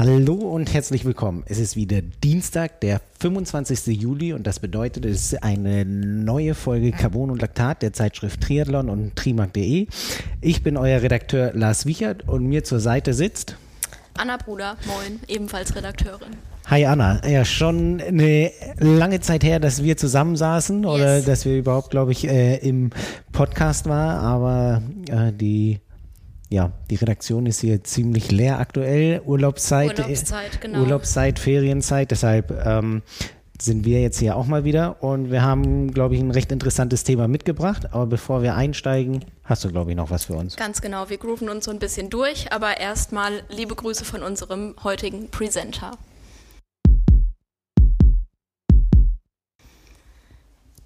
Hallo und herzlich willkommen. Es ist wieder Dienstag, der 25. Juli und das bedeutet, es ist eine neue Folge Carbon und Laktat der Zeitschrift Triathlon und Trimark.de. Ich bin euer Redakteur Lars Wichert und mir zur Seite sitzt Anna Bruder, moin, ebenfalls Redakteurin. Hi Anna, ja schon eine lange Zeit her, dass wir zusammensaßen yes. oder dass wir überhaupt, glaube ich, äh, im Podcast waren, aber äh, die ja, die Redaktion ist hier ziemlich leer aktuell. Urlaubszeit, Urlaubszeit, genau. Urlaubszeit Ferienzeit. Deshalb ähm, sind wir jetzt hier auch mal wieder und wir haben, glaube ich, ein recht interessantes Thema mitgebracht. Aber bevor wir einsteigen, hast du, glaube ich, noch was für uns. Ganz genau. Wir grooven uns so ein bisschen durch, aber erstmal liebe Grüße von unserem heutigen Presenter.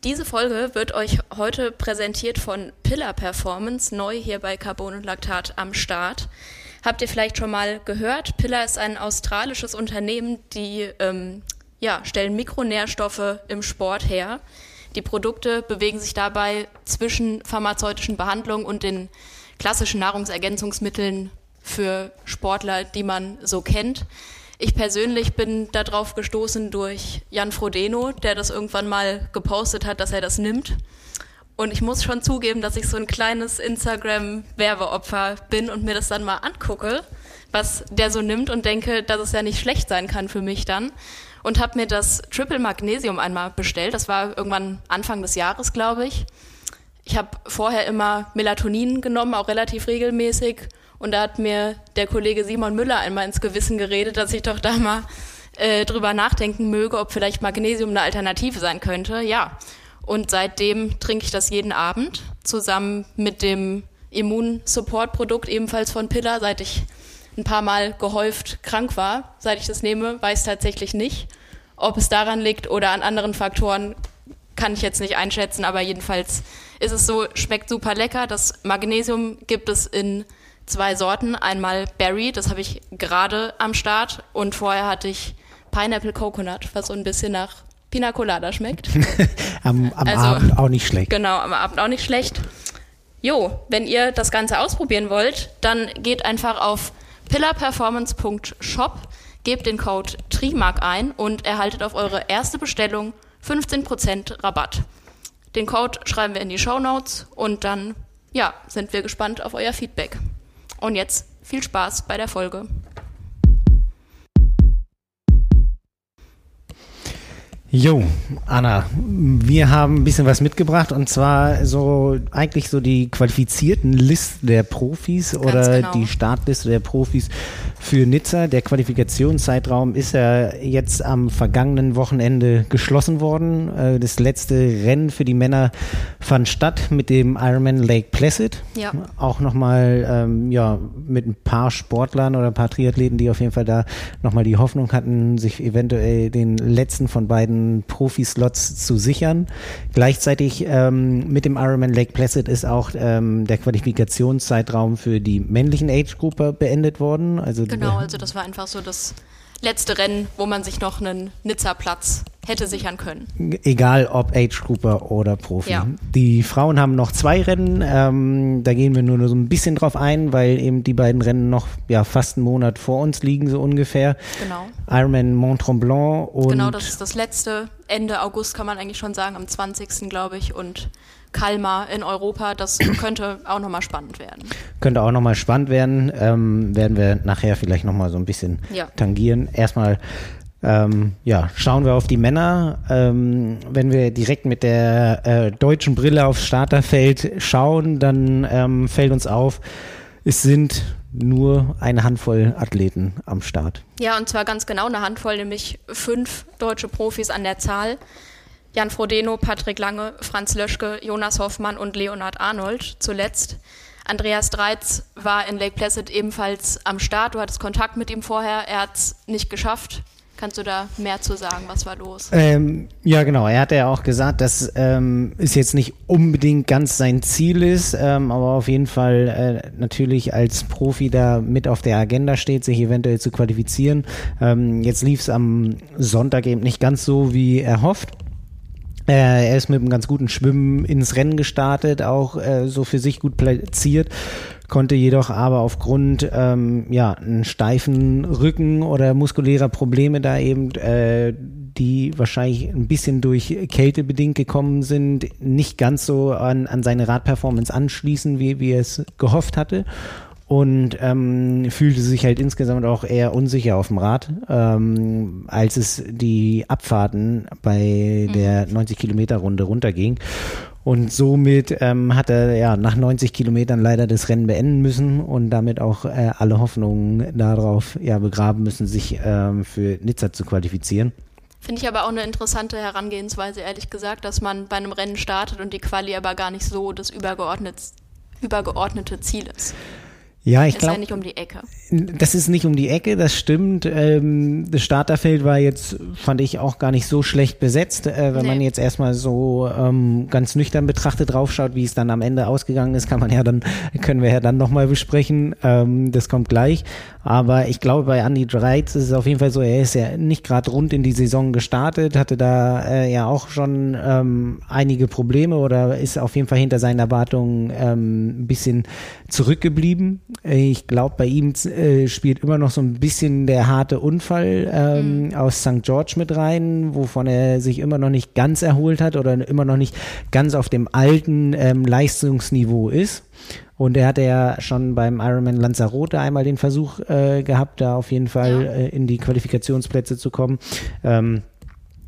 Diese Folge wird euch heute präsentiert von Pillar Performance, neu hier bei Carbon und Laktat am Start. Habt ihr vielleicht schon mal gehört? Pillar ist ein australisches Unternehmen, die ähm, ja, stellen Mikronährstoffe im Sport her. Die Produkte bewegen sich dabei zwischen pharmazeutischen Behandlungen und den klassischen Nahrungsergänzungsmitteln für Sportler, die man so kennt. Ich persönlich bin darauf gestoßen durch Jan Frodeno, der das irgendwann mal gepostet hat, dass er das nimmt. Und ich muss schon zugeben, dass ich so ein kleines Instagram-Werbeopfer bin und mir das dann mal angucke, was der so nimmt und denke, dass es ja nicht schlecht sein kann für mich dann. Und habe mir das Triple Magnesium einmal bestellt. Das war irgendwann Anfang des Jahres, glaube ich. Ich habe vorher immer Melatonin genommen, auch relativ regelmäßig und da hat mir der Kollege Simon Müller einmal ins Gewissen geredet, dass ich doch da mal äh, drüber nachdenken möge, ob vielleicht Magnesium eine Alternative sein könnte. Ja. Und seitdem trinke ich das jeden Abend zusammen mit dem Immunsupport-Produkt ebenfalls von Pillar, seit ich ein paar Mal gehäuft krank war. Seit ich das nehme, weiß tatsächlich nicht. Ob es daran liegt oder an anderen Faktoren, kann ich jetzt nicht einschätzen, aber jedenfalls ist es so, schmeckt super lecker. Das Magnesium gibt es in zwei Sorten. Einmal Berry, das habe ich gerade am Start. Und vorher hatte ich Pineapple Coconut, was so ein bisschen nach Pina Colada schmeckt. am, am also, Abend auch nicht schlecht. Genau, am Abend auch nicht schlecht. Jo, wenn ihr das Ganze ausprobieren wollt, dann geht einfach auf pillarperformance.shop, gebt den Code TRIMAG ein und erhaltet auf eure erste Bestellung 15% Rabatt. Den Code schreiben wir in die Show Notes und dann ja, sind wir gespannt auf euer Feedback. Und jetzt viel Spaß bei der Folge. Jo, Anna, wir haben ein bisschen was mitgebracht und zwar so eigentlich so die qualifizierten Listen der Profis oder genau. die Startliste der Profis für Nizza. Der Qualifikationszeitraum ist ja jetzt am vergangenen Wochenende geschlossen worden. Äh, das letzte Rennen für die Männer fand statt mit dem Ironman Lake Placid. Ja. Auch nochmal ähm, ja, mit ein paar Sportlern oder ein paar Triathleten, die auf jeden Fall da nochmal die Hoffnung hatten, sich eventuell den letzten von beiden Profi-Slots zu sichern. Gleichzeitig ähm, mit dem Ironman Lake Placid ist auch ähm, der Qualifikationszeitraum für die männlichen Age-Gruppe beendet worden. Also genau, also das war einfach so das letzte Rennen, wo man sich noch einen Nizza-Platz hätte sichern können. Egal ob Age Grouper oder Profi. Ja. Die Frauen haben noch zwei Rennen. Ähm, da gehen wir nur so ein bisschen drauf ein, weil eben die beiden Rennen noch ja, fast einen Monat vor uns liegen, so ungefähr. Genau. Ironman Mont Tremblant und. Genau, das ist das letzte. Ende August kann man eigentlich schon sagen, am 20. glaube ich. Und Kalmar in Europa. Das könnte auch nochmal spannend werden. Könnte auch nochmal spannend werden. Ähm, werden wir nachher vielleicht nochmal so ein bisschen ja. tangieren. Erstmal ähm, ja, schauen wir auf die Männer. Ähm, wenn wir direkt mit der äh, deutschen Brille aufs Starterfeld schauen, dann ähm, fällt uns auf, es sind nur eine Handvoll Athleten am Start. Ja, und zwar ganz genau eine Handvoll, nämlich fünf deutsche Profis an der Zahl. Jan Frodeno, Patrick Lange, Franz Löschke, Jonas Hoffmann und Leonhard Arnold zuletzt. Andreas Dreiz war in Lake Placid ebenfalls am Start. Du hattest Kontakt mit ihm vorher. Er hat es nicht geschafft. Kannst du da mehr zu sagen? Was war los? Ähm, ja, genau. Er hat ja auch gesagt, dass ähm, es jetzt nicht unbedingt ganz sein Ziel ist, ähm, aber auf jeden Fall äh, natürlich als Profi da mit auf der Agenda steht, sich eventuell zu qualifizieren. Ähm, jetzt lief es am Sonntag eben nicht ganz so, wie er hofft. Äh, er ist mit einem ganz guten Schwimmen ins Rennen gestartet, auch äh, so für sich gut platziert, konnte jedoch aber aufgrund ähm, ja einen steifen Rücken oder muskulärer Probleme da eben, äh, die wahrscheinlich ein bisschen durch Kälte bedingt gekommen sind, nicht ganz so an, an seine Radperformance anschließen, wie, wie er es gehofft hatte und ähm, fühlte sich halt insgesamt auch eher unsicher auf dem Rad, ähm, als es die Abfahrten bei der 90 mhm. Kilometer Runde runterging. Und somit ähm, hat er ja nach 90 Kilometern leider das Rennen beenden müssen und damit auch äh, alle Hoffnungen darauf ja begraben müssen, sich ähm, für Nizza zu qualifizieren. Finde ich aber auch eine interessante Herangehensweise, ehrlich gesagt, dass man bei einem Rennen startet und die Quali aber gar nicht so das übergeordnete, übergeordnete Ziel ist. Ja, ich glaube. Das ist ja nicht um die Ecke. Das ist nicht um die Ecke, das stimmt. Ähm, das Starterfeld war jetzt, fand ich, auch gar nicht so schlecht besetzt. Äh, wenn nee. man jetzt erstmal so ähm, ganz nüchtern betrachtet draufschaut, wie es dann am Ende ausgegangen ist, kann man ja dann, können wir ja dann nochmal besprechen. Ähm, das kommt gleich. Aber ich glaube, bei Andy Dreiz ist es auf jeden Fall so, er ist ja nicht gerade rund in die Saison gestartet, hatte da äh, ja auch schon ähm, einige Probleme oder ist auf jeden Fall hinter seinen Erwartungen ähm, ein bisschen zurückgeblieben. Ich glaube, bei ihm äh, spielt immer noch so ein bisschen der harte Unfall ähm, mhm. aus St. George mit rein, wovon er sich immer noch nicht ganz erholt hat oder immer noch nicht ganz auf dem alten ähm, Leistungsniveau ist. Und er hatte ja schon beim Ironman Lanzarote einmal den Versuch äh, gehabt, da auf jeden Fall ja. äh, in die Qualifikationsplätze zu kommen. Ähm,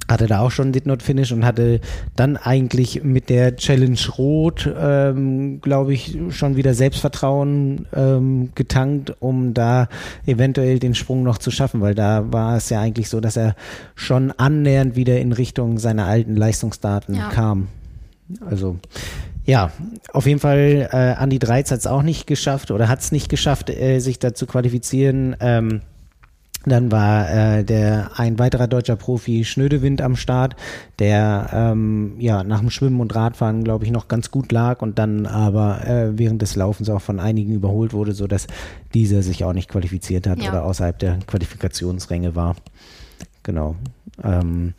hatte da auch schon Did Not Finish und hatte dann eigentlich mit der Challenge Rot, ähm, glaube ich, schon wieder Selbstvertrauen ähm, getankt, um da eventuell den Sprung noch zu schaffen, weil da war es ja eigentlich so, dass er schon annähernd wieder in Richtung seiner alten Leistungsdaten ja. kam. Also ja, auf jeden Fall, äh, Andi Dreiz hat es auch nicht geschafft oder hat es nicht geschafft, äh, sich da zu qualifizieren. Ähm, dann war äh, der ein weiterer deutscher Profi Schnödewind am Start, der ähm, ja nach dem Schwimmen und Radfahren glaube ich noch ganz gut lag und dann aber äh, während des Laufens auch von einigen überholt wurde, so dass dieser sich auch nicht qualifiziert hat ja. oder außerhalb der Qualifikationsränge war. Genau. Ähm,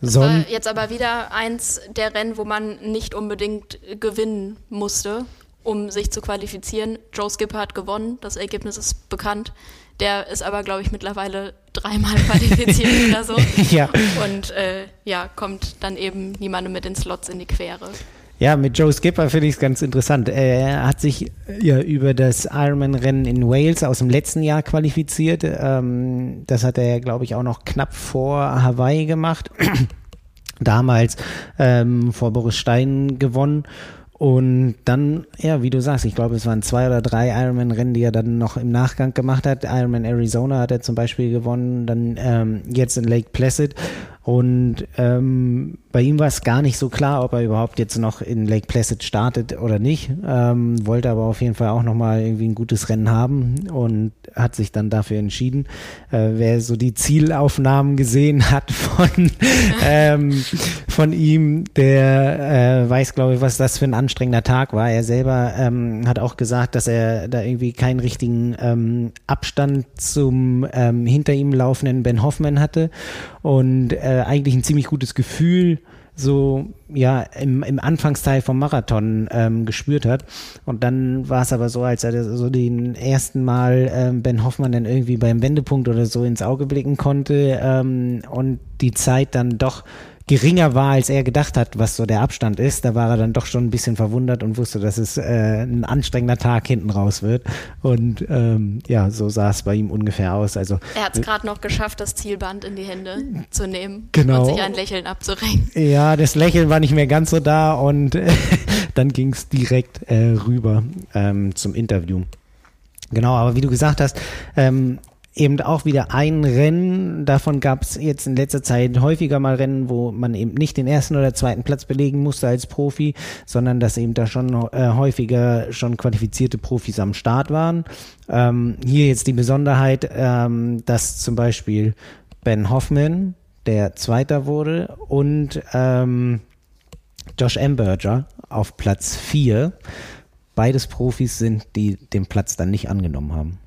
das war jetzt aber wieder eins der Rennen, wo man nicht unbedingt gewinnen musste, um sich zu qualifizieren. Joe Skipper hat gewonnen, das Ergebnis ist bekannt. Der ist aber, glaube ich, mittlerweile dreimal qualifiziert oder so. Ja. Und äh, ja, kommt dann eben niemandem mit den Slots in die Quere. Ja, mit Joe Skipper finde ich es ganz interessant. Er hat sich ja über das Ironman-Rennen in Wales aus dem letzten Jahr qualifiziert. Ähm, das hat er, glaube ich, auch noch knapp vor Hawaii gemacht. Damals ähm, vor Boris Stein gewonnen. Und dann, ja, wie du sagst, ich glaube, es waren zwei oder drei Ironman-Rennen, die er dann noch im Nachgang gemacht hat. Ironman Arizona hat er zum Beispiel gewonnen, dann ähm, jetzt in Lake Placid. Und ähm, bei ihm war es gar nicht so klar, ob er überhaupt jetzt noch in Lake Placid startet oder nicht. Ähm, wollte aber auf jeden Fall auch nochmal irgendwie ein gutes Rennen haben und hat sich dann dafür entschieden. Äh, wer so die Zielaufnahmen gesehen hat von, ähm, von ihm, der äh, weiß, glaube ich, was das für ein anstrengender Tag war. Er selber ähm, hat auch gesagt, dass er da irgendwie keinen richtigen ähm, Abstand zum ähm, hinter ihm laufenden Ben Hoffman hatte und äh, eigentlich ein ziemlich gutes Gefühl so ja im, im Anfangsteil vom Marathon ähm, gespürt hat. Und dann war es aber so, als er so den ersten Mal ähm, Ben Hoffmann dann irgendwie beim Wendepunkt oder so ins Auge blicken konnte ähm, und die Zeit dann doch geringer war, als er gedacht hat, was so der Abstand ist. Da war er dann doch schon ein bisschen verwundert und wusste, dass es äh, ein anstrengender Tag hinten raus wird. Und ähm, ja, so sah es bei ihm ungefähr aus. Also er hat es gerade noch geschafft, das Zielband in die Hände zu nehmen genau. und sich ein Lächeln abzurengen. Ja, das Lächeln war nicht mehr ganz so da und äh, dann ging es direkt äh, rüber ähm, zum Interview. Genau, aber wie du gesagt hast, ähm, eben auch wieder ein Rennen. Davon gab es jetzt in letzter Zeit häufiger mal Rennen, wo man eben nicht den ersten oder zweiten Platz belegen musste als Profi, sondern dass eben da schon äh, häufiger schon qualifizierte Profis am Start waren. Ähm, hier jetzt die Besonderheit, ähm, dass zum Beispiel Ben Hoffman, der Zweiter wurde, und ähm, Josh Amberger auf Platz 4. Beides Profis sind, die den Platz dann nicht angenommen haben.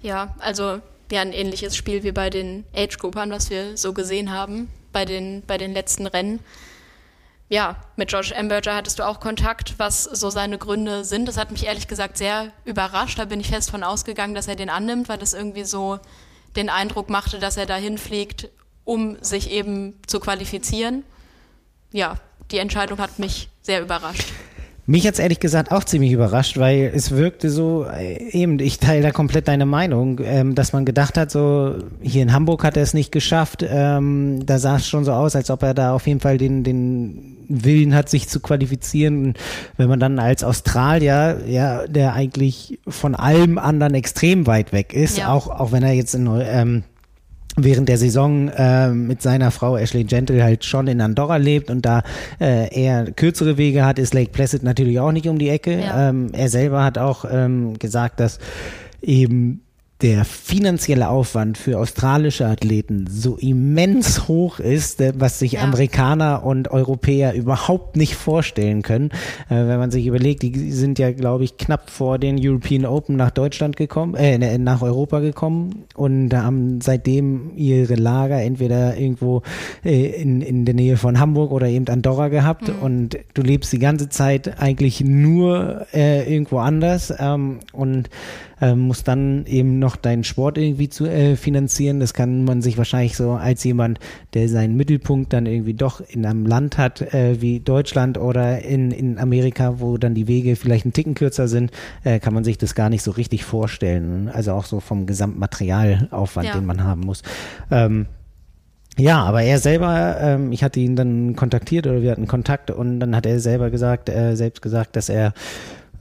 Ja, also ja ein ähnliches Spiel wie bei den Age-Groupern, was wir so gesehen haben bei den, bei den letzten Rennen. ja, mit George Amberger hattest du auch Kontakt, was so seine Gründe sind. Das hat mich ehrlich gesagt sehr überrascht. Da bin ich fest von ausgegangen, dass er den annimmt, weil das irgendwie so den Eindruck machte, dass er dahin fliegt, um sich eben zu qualifizieren. Ja, die Entscheidung hat mich sehr überrascht. Mich hat es ehrlich gesagt auch ziemlich überrascht, weil es wirkte so, äh, eben, ich teile da komplett deine Meinung, ähm, dass man gedacht hat, so, hier in Hamburg hat er es nicht geschafft, ähm, da sah es schon so aus, als ob er da auf jeden Fall den, den Willen hat, sich zu qualifizieren. Und wenn man dann als Australier, ja, der eigentlich von allem anderen extrem weit weg ist, ja. auch, auch wenn er jetzt in, ähm, während der Saison äh, mit seiner Frau Ashley Gentle halt schon in Andorra lebt und da äh, eher kürzere Wege hat, ist Lake Placid natürlich auch nicht um die Ecke. Ja. Ähm, er selber hat auch ähm, gesagt, dass eben der finanzielle Aufwand für australische Athleten so immens hoch ist, äh, was sich ja. Amerikaner und Europäer überhaupt nicht vorstellen können. Äh, wenn man sich überlegt, die sind ja, glaube ich, knapp vor den European Open nach Deutschland gekommen, äh, ne, nach Europa gekommen und haben seitdem ihre Lager entweder irgendwo äh, in, in der Nähe von Hamburg oder eben Andorra gehabt mhm. und du lebst die ganze Zeit eigentlich nur äh, irgendwo anders ähm, und äh, musst dann eben noch deinen Sport irgendwie zu äh, finanzieren. Das kann man sich wahrscheinlich so als jemand, der seinen Mittelpunkt dann irgendwie doch in einem Land hat äh, wie Deutschland oder in, in Amerika, wo dann die Wege vielleicht ein Ticken kürzer sind, äh, kann man sich das gar nicht so richtig vorstellen. Also auch so vom Gesamtmaterialaufwand, ja. den man haben muss. Ähm, ja, aber er selber, ähm, ich hatte ihn dann kontaktiert oder wir hatten Kontakt und dann hat er selber gesagt, äh, selbst gesagt, dass er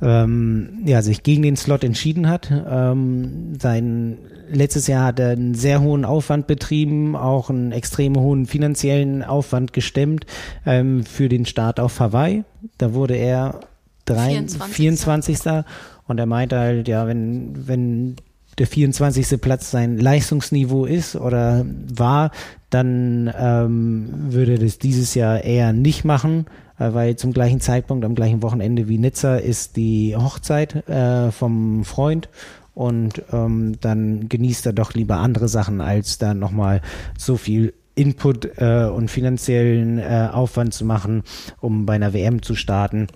ähm, ja, sich gegen den Slot entschieden hat. Ähm, sein letztes Jahr hat er einen sehr hohen Aufwand betrieben, auch einen extrem hohen finanziellen Aufwand gestemmt ähm, für den Start auf Hawaii. Da wurde er drei, 24. 24. Und er meinte halt, ja, wenn, wenn der 24. Platz sein Leistungsniveau ist oder war, dann ähm, würde das dieses Jahr eher nicht machen, weil zum gleichen Zeitpunkt, am gleichen Wochenende wie Nizza ist die Hochzeit äh, vom Freund. Und ähm, dann genießt er doch lieber andere Sachen, als da nochmal so viel Input äh, und finanziellen äh, Aufwand zu machen, um bei einer WM zu starten,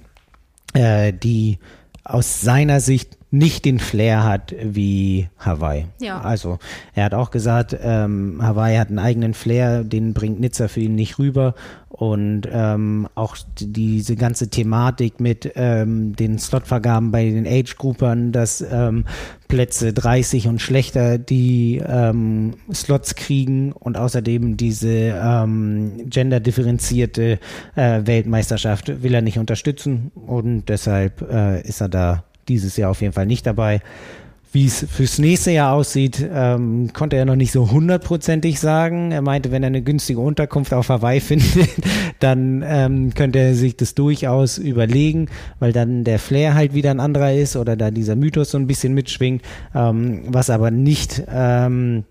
äh, die aus seiner Sicht nicht den Flair hat wie Hawaii. Ja. Also er hat auch gesagt, ähm, Hawaii hat einen eigenen Flair, den bringt Nizza für ihn nicht rüber. Und ähm, auch diese ganze Thematik mit ähm, den Slotvergaben bei den Age-Groupern, dass ähm, Plätze 30 und schlechter die ähm, Slots kriegen und außerdem diese ähm, genderdifferenzierte äh, Weltmeisterschaft will er nicht unterstützen und deshalb äh, ist er da dieses Jahr auf jeden Fall nicht dabei. Wie es fürs nächste Jahr aussieht, ähm, konnte er noch nicht so hundertprozentig sagen. Er meinte, wenn er eine günstige Unterkunft auf Hawaii findet, dann ähm, könnte er sich das durchaus überlegen, weil dann der Flair halt wieder ein anderer ist oder da dieser Mythos so ein bisschen mitschwingt, ähm, was aber nicht ähm,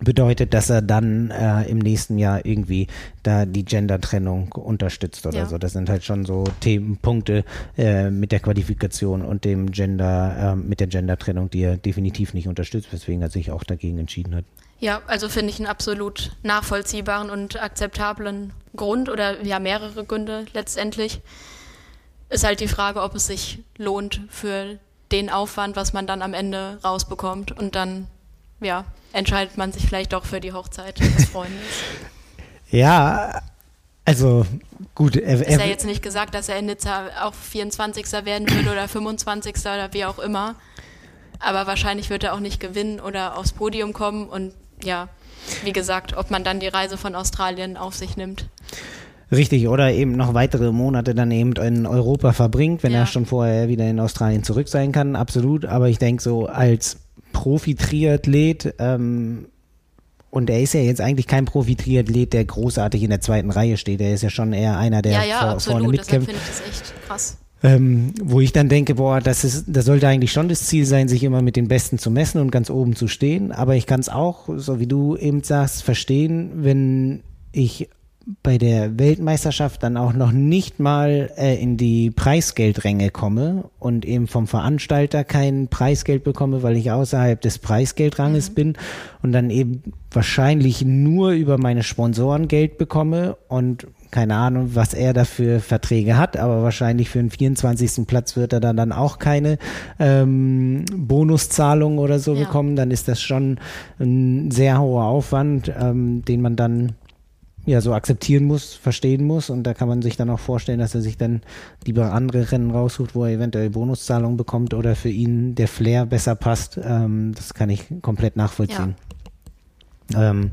bedeutet, dass er dann äh, im nächsten Jahr irgendwie da die Gender-Trennung unterstützt oder ja. so. Das sind halt schon so Themenpunkte äh, mit der Qualifikation und dem Gender, äh, mit der Gender-Trennung, die er definitiv nicht unterstützt, weswegen er sich auch dagegen entschieden hat. Ja, also finde ich einen absolut nachvollziehbaren und akzeptablen Grund oder ja mehrere Gründe letztendlich. Ist halt die Frage, ob es sich lohnt für den Aufwand, was man dann am Ende rausbekommt und dann ja, entscheidet man sich vielleicht doch für die Hochzeit des Freundes. ja, also gut. Er, ist ja jetzt nicht gesagt, dass er in Nizza auch 24. werden würde oder 25. oder wie auch immer. Aber wahrscheinlich wird er auch nicht gewinnen oder aufs Podium kommen. Und ja, wie gesagt, ob man dann die Reise von Australien auf sich nimmt. Richtig, oder eben noch weitere Monate dann eben in Europa verbringt, wenn ja. er schon vorher wieder in Australien zurück sein kann, absolut. Aber ich denke so als Profi-Triathlet. Ähm, und er ist ja jetzt eigentlich kein Profi-Triathlet, der großartig in der zweiten Reihe steht. Er ist ja schon eher einer, der ja, ja, vor, absolut. vorne mitkämpft. finde ich das echt krass. Ähm, wo ich dann denke, boah, das ist, das sollte eigentlich schon das Ziel sein, sich immer mit den Besten zu messen und ganz oben zu stehen. Aber ich kann es auch, so wie du eben sagst, verstehen, wenn ich bei der Weltmeisterschaft dann auch noch nicht mal äh, in die Preisgeldränge komme und eben vom Veranstalter kein Preisgeld bekomme, weil ich außerhalb des Preisgeldranges mhm. bin und dann eben wahrscheinlich nur über meine Sponsoren Geld bekomme und keine Ahnung, was er dafür Verträge hat, aber wahrscheinlich für den 24. Platz wird er dann, dann auch keine ähm, Bonuszahlung oder so ja. bekommen. Dann ist das schon ein sehr hoher Aufwand, ähm, den man dann ja so akzeptieren muss, verstehen muss. Und da kann man sich dann auch vorstellen, dass er sich dann lieber andere Rennen raussucht, wo er eventuell Bonuszahlungen bekommt oder für ihn der Flair besser passt. Ähm, das kann ich komplett nachvollziehen. Ja. Ähm,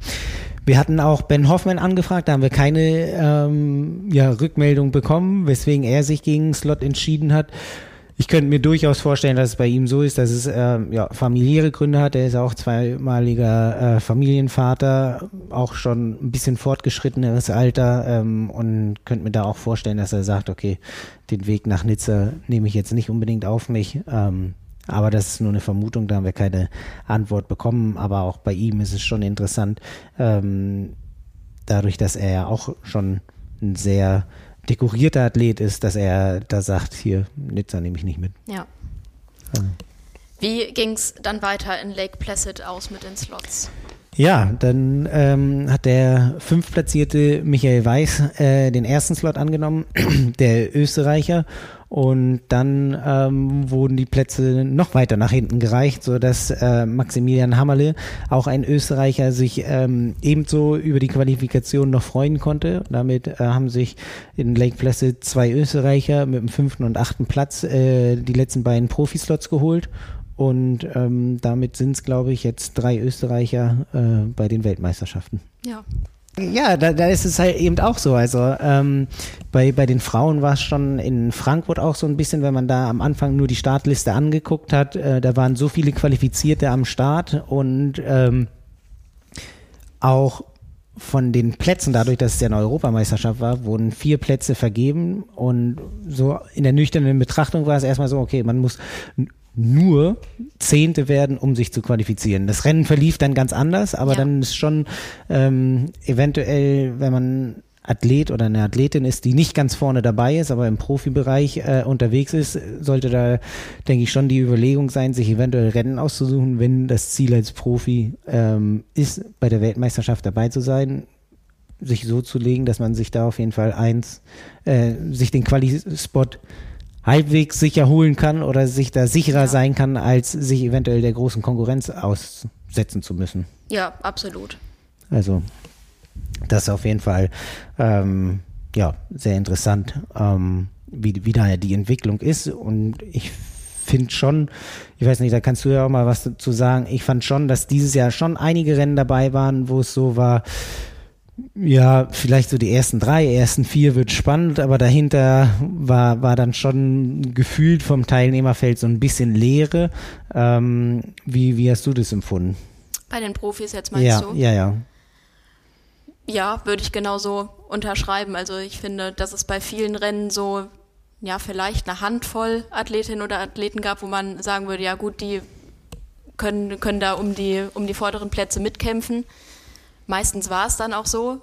wir hatten auch Ben Hoffman angefragt, da haben wir keine ähm, ja, Rückmeldung bekommen, weswegen er sich gegen Slot entschieden hat. Ich könnte mir durchaus vorstellen, dass es bei ihm so ist, dass es äh, ja, familiäre Gründe hat. Er ist auch zweimaliger äh, Familienvater, auch schon ein bisschen fortgeschritteneres Alter ähm, und könnte mir da auch vorstellen, dass er sagt, okay, den Weg nach Nizza nehme ich jetzt nicht unbedingt auf mich. Ähm, aber das ist nur eine Vermutung, da haben wir keine Antwort bekommen. Aber auch bei ihm ist es schon interessant, ähm, dadurch, dass er ja auch schon ein sehr dekorierter Athlet ist, dass er da sagt, hier, Nizza nehme ich nicht mit. Ja. Also. Wie ging es dann weiter in Lake Placid aus mit den Slots? Ja, dann ähm, hat der fünftplatzierte Michael Weiß äh, den ersten Slot angenommen, der Österreicher. Und dann ähm, wurden die Plätze noch weiter nach hinten gereicht, so dass äh, Maximilian Hammerle, auch ein Österreicher, sich ähm, ebenso über die Qualifikation noch freuen konnte. Damit äh, haben sich in Lake Placid zwei Österreicher mit dem fünften und achten Platz äh, die letzten beiden Profislots geholt. Und ähm, damit sind es, glaube ich, jetzt drei Österreicher äh, bei den Weltmeisterschaften. Ja. Ja, da, da ist es halt eben auch so. Also ähm, bei, bei den Frauen war es schon in Frankfurt auch so ein bisschen, wenn man da am Anfang nur die Startliste angeguckt hat, äh, da waren so viele Qualifizierte am Start und ähm, auch von den Plätzen, dadurch, dass es ja eine Europameisterschaft war, wurden vier Plätze vergeben und so in der nüchternen Betrachtung war es erstmal so, okay, man muss nur Zehnte werden, um sich zu qualifizieren. Das Rennen verlief dann ganz anders, aber ja. dann ist schon ähm, eventuell, wenn man Athlet oder eine Athletin ist, die nicht ganz vorne dabei ist, aber im Profibereich äh, unterwegs ist, sollte da, denke ich, schon die Überlegung sein, sich eventuell Rennen auszusuchen, wenn das Ziel als Profi ähm, ist, bei der Weltmeisterschaft dabei zu sein, sich so zu legen, dass man sich da auf jeden Fall eins, äh, sich den Quali-Spot halbwegs sicher holen kann oder sich da sicherer ja. sein kann, als sich eventuell der großen Konkurrenz aussetzen zu müssen. Ja, absolut. Also das ist auf jeden Fall ähm, ja sehr interessant, ähm, wie, wie da die Entwicklung ist und ich finde schon, ich weiß nicht, da kannst du ja auch mal was dazu sagen. Ich fand schon, dass dieses Jahr schon einige Rennen dabei waren, wo es so war, ja, vielleicht so die ersten drei, ersten vier wird spannend, aber dahinter war, war dann schon gefühlt vom Teilnehmerfeld so ein bisschen Leere. Ähm, wie, wie hast du das empfunden? Bei den Profis jetzt meinst ja, du? Ja, ja. Ja, würde ich genauso unterschreiben. Also ich finde, dass es bei vielen Rennen so, ja, vielleicht eine Handvoll Athletinnen oder Athleten gab, wo man sagen würde, ja gut, die können, können da um die, um die vorderen Plätze mitkämpfen. Meistens war es dann auch so,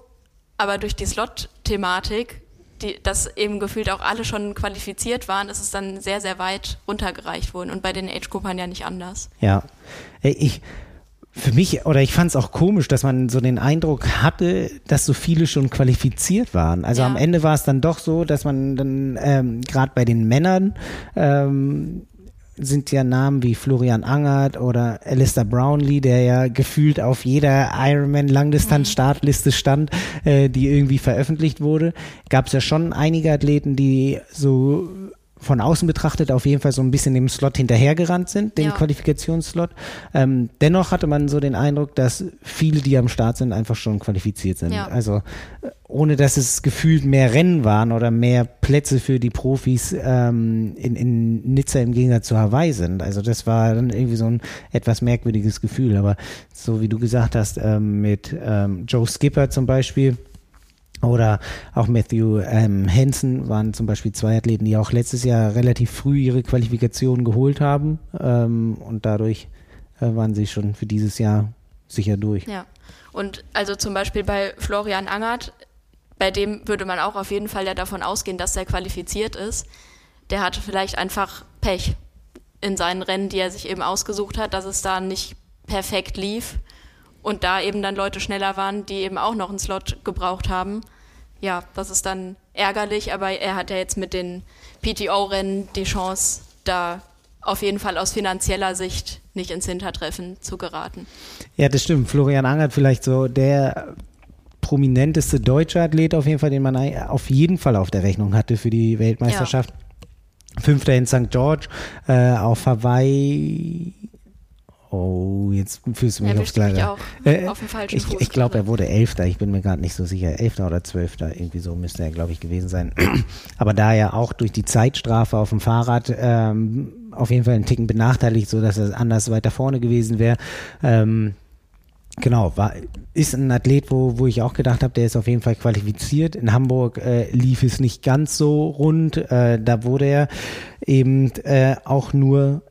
aber durch die Slot-Thematik, die, dass eben gefühlt auch alle schon qualifiziert waren, ist es dann sehr, sehr weit runtergereicht worden und bei den Age-Gruppern ja nicht anders. Ja, ich, für mich, oder ich fand es auch komisch, dass man so den Eindruck hatte, dass so viele schon qualifiziert waren. Also ja. am Ende war es dann doch so, dass man dann ähm, gerade bei den Männern ähm, sind ja Namen wie Florian Angert oder Alistair Brownlee, der ja gefühlt auf jeder Ironman Langdistanz Startliste stand, äh, die irgendwie veröffentlicht wurde. Gab es ja schon einige Athleten, die so von außen betrachtet auf jeden Fall so ein bisschen dem Slot hinterhergerannt sind, den ja. Qualifikationsslot. Ähm, dennoch hatte man so den Eindruck, dass viele, die am Start sind, einfach schon qualifiziert sind. Ja. Also äh, ohne dass es gefühlt mehr Rennen waren oder mehr Plätze für die Profis ähm, in, in Nizza im Gegensatz zu Hawaii sind. Also das war dann irgendwie so ein etwas merkwürdiges Gefühl. Aber so wie du gesagt hast, ähm, mit ähm, Joe Skipper zum Beispiel, oder auch Matthew ähm, Hansen waren zum Beispiel zwei Athleten, die auch letztes Jahr relativ früh ihre Qualifikation geholt haben. Ähm, und dadurch äh, waren sie schon für dieses Jahr sicher durch. Ja, und also zum Beispiel bei Florian Angert bei dem würde man auch auf jeden Fall ja davon ausgehen, dass er qualifiziert ist. Der hatte vielleicht einfach Pech in seinen Rennen, die er sich eben ausgesucht hat, dass es da nicht perfekt lief und da eben dann Leute schneller waren, die eben auch noch einen Slot gebraucht haben. Ja, das ist dann ärgerlich, aber er hat ja jetzt mit den PTO-Rennen die Chance, da auf jeden Fall aus finanzieller Sicht nicht ins Hintertreffen zu geraten. Ja, das stimmt. Florian Angert vielleicht so der prominenteste deutsche Athlet auf jeden Fall, den man auf jeden Fall auf der Rechnung hatte für die Weltmeisterschaft. Ja. Fünfter in St. George, äh, auf Hawaii Oh, jetzt fühlst du mich aufs Gleiche. Äh, auf ich, ich glaube, er wurde Elfter. Ich bin mir gerade nicht so sicher. Elfter oder Zwölfter. Irgendwie so müsste er, glaube ich, gewesen sein. Aber da er auch durch die Zeitstrafe auf dem Fahrrad ähm, auf jeden Fall einen Ticken benachteiligt, so dass er anders weiter vorne gewesen wäre. Ähm, Genau, war, ist ein Athlet, wo, wo ich auch gedacht habe, der ist auf jeden Fall qualifiziert. In Hamburg äh, lief es nicht ganz so rund. Äh, da wurde er eben äh, auch nur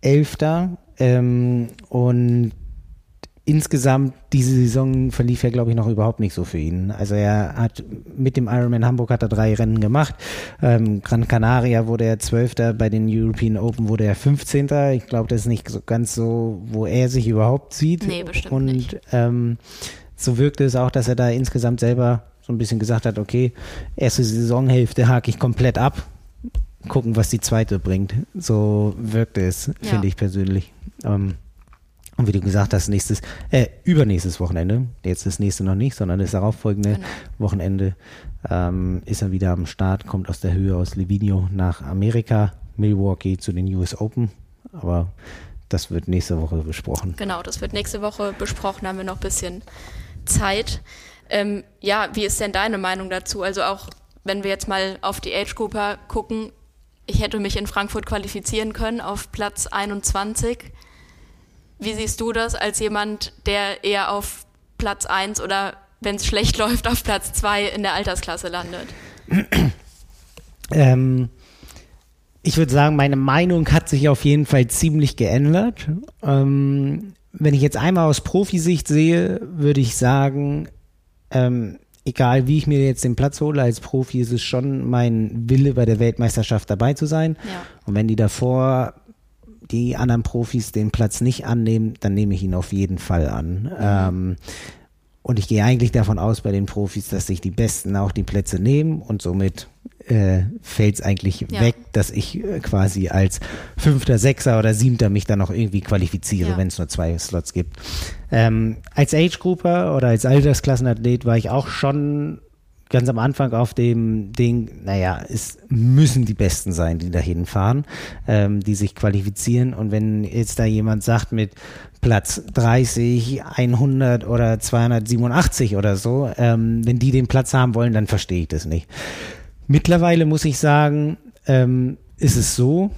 Elfter ähm, und insgesamt diese Saison verlief ja, glaube ich, noch überhaupt nicht so für ihn. Also er hat mit dem Ironman Hamburg hat er drei Rennen gemacht. Ähm, Gran Canaria wurde er Zwölfter, bei den European Open wurde er 15. Ich glaube, das ist nicht so ganz so, wo er sich überhaupt sieht. Nee, bestimmt Und nicht. Ähm, so wirkte es auch, dass er da insgesamt selber so ein bisschen gesagt hat, okay, erste Saisonhälfte hake ich komplett ab. Gucken, was die zweite bringt. So wirkte es, ja. finde ich persönlich. Ähm, und wie du gesagt hast, nächstes, äh, übernächstes Wochenende, jetzt das nächste noch nicht, sondern das darauffolgende genau. Wochenende ähm, ist er wieder am Start, kommt aus der Höhe aus Livigno nach Amerika, Milwaukee zu den US Open. Aber das wird nächste Woche besprochen. Genau, das wird nächste Woche besprochen, haben wir noch ein bisschen Zeit. Ähm, ja, wie ist denn deine Meinung dazu? Also auch wenn wir jetzt mal auf die Age Grouper gucken, ich hätte mich in Frankfurt qualifizieren können auf Platz 21. Wie siehst du das als jemand, der eher auf Platz 1 oder wenn es schlecht läuft, auf Platz 2 in der Altersklasse landet? Ähm, ich würde sagen, meine Meinung hat sich auf jeden Fall ziemlich geändert. Ähm, wenn ich jetzt einmal aus Profisicht sehe, würde ich sagen, ähm, egal wie ich mir jetzt den Platz hole als Profi, ist es schon mein Wille, bei der Weltmeisterschaft dabei zu sein. Ja. Und wenn die davor die anderen Profis den Platz nicht annehmen, dann nehme ich ihn auf jeden Fall an. Mhm. Ähm, und ich gehe eigentlich davon aus bei den Profis, dass sich die Besten auch die Plätze nehmen und somit äh, fällt es eigentlich ja. weg, dass ich äh, quasi als Fünfter, Sechser oder Siebter mich dann noch irgendwie qualifiziere, ja. wenn es nur zwei Slots gibt. Ähm, als Age-Grouper oder als Altersklassenathlet war ich auch schon ganz am Anfang auf dem Ding, naja, es müssen die Besten sein, die dahin fahren, ähm, die sich qualifizieren. Und wenn jetzt da jemand sagt mit Platz 30, 100 oder 287 oder so, ähm, wenn die den Platz haben wollen, dann verstehe ich das nicht. Mittlerweile muss ich sagen, ähm, ist es so,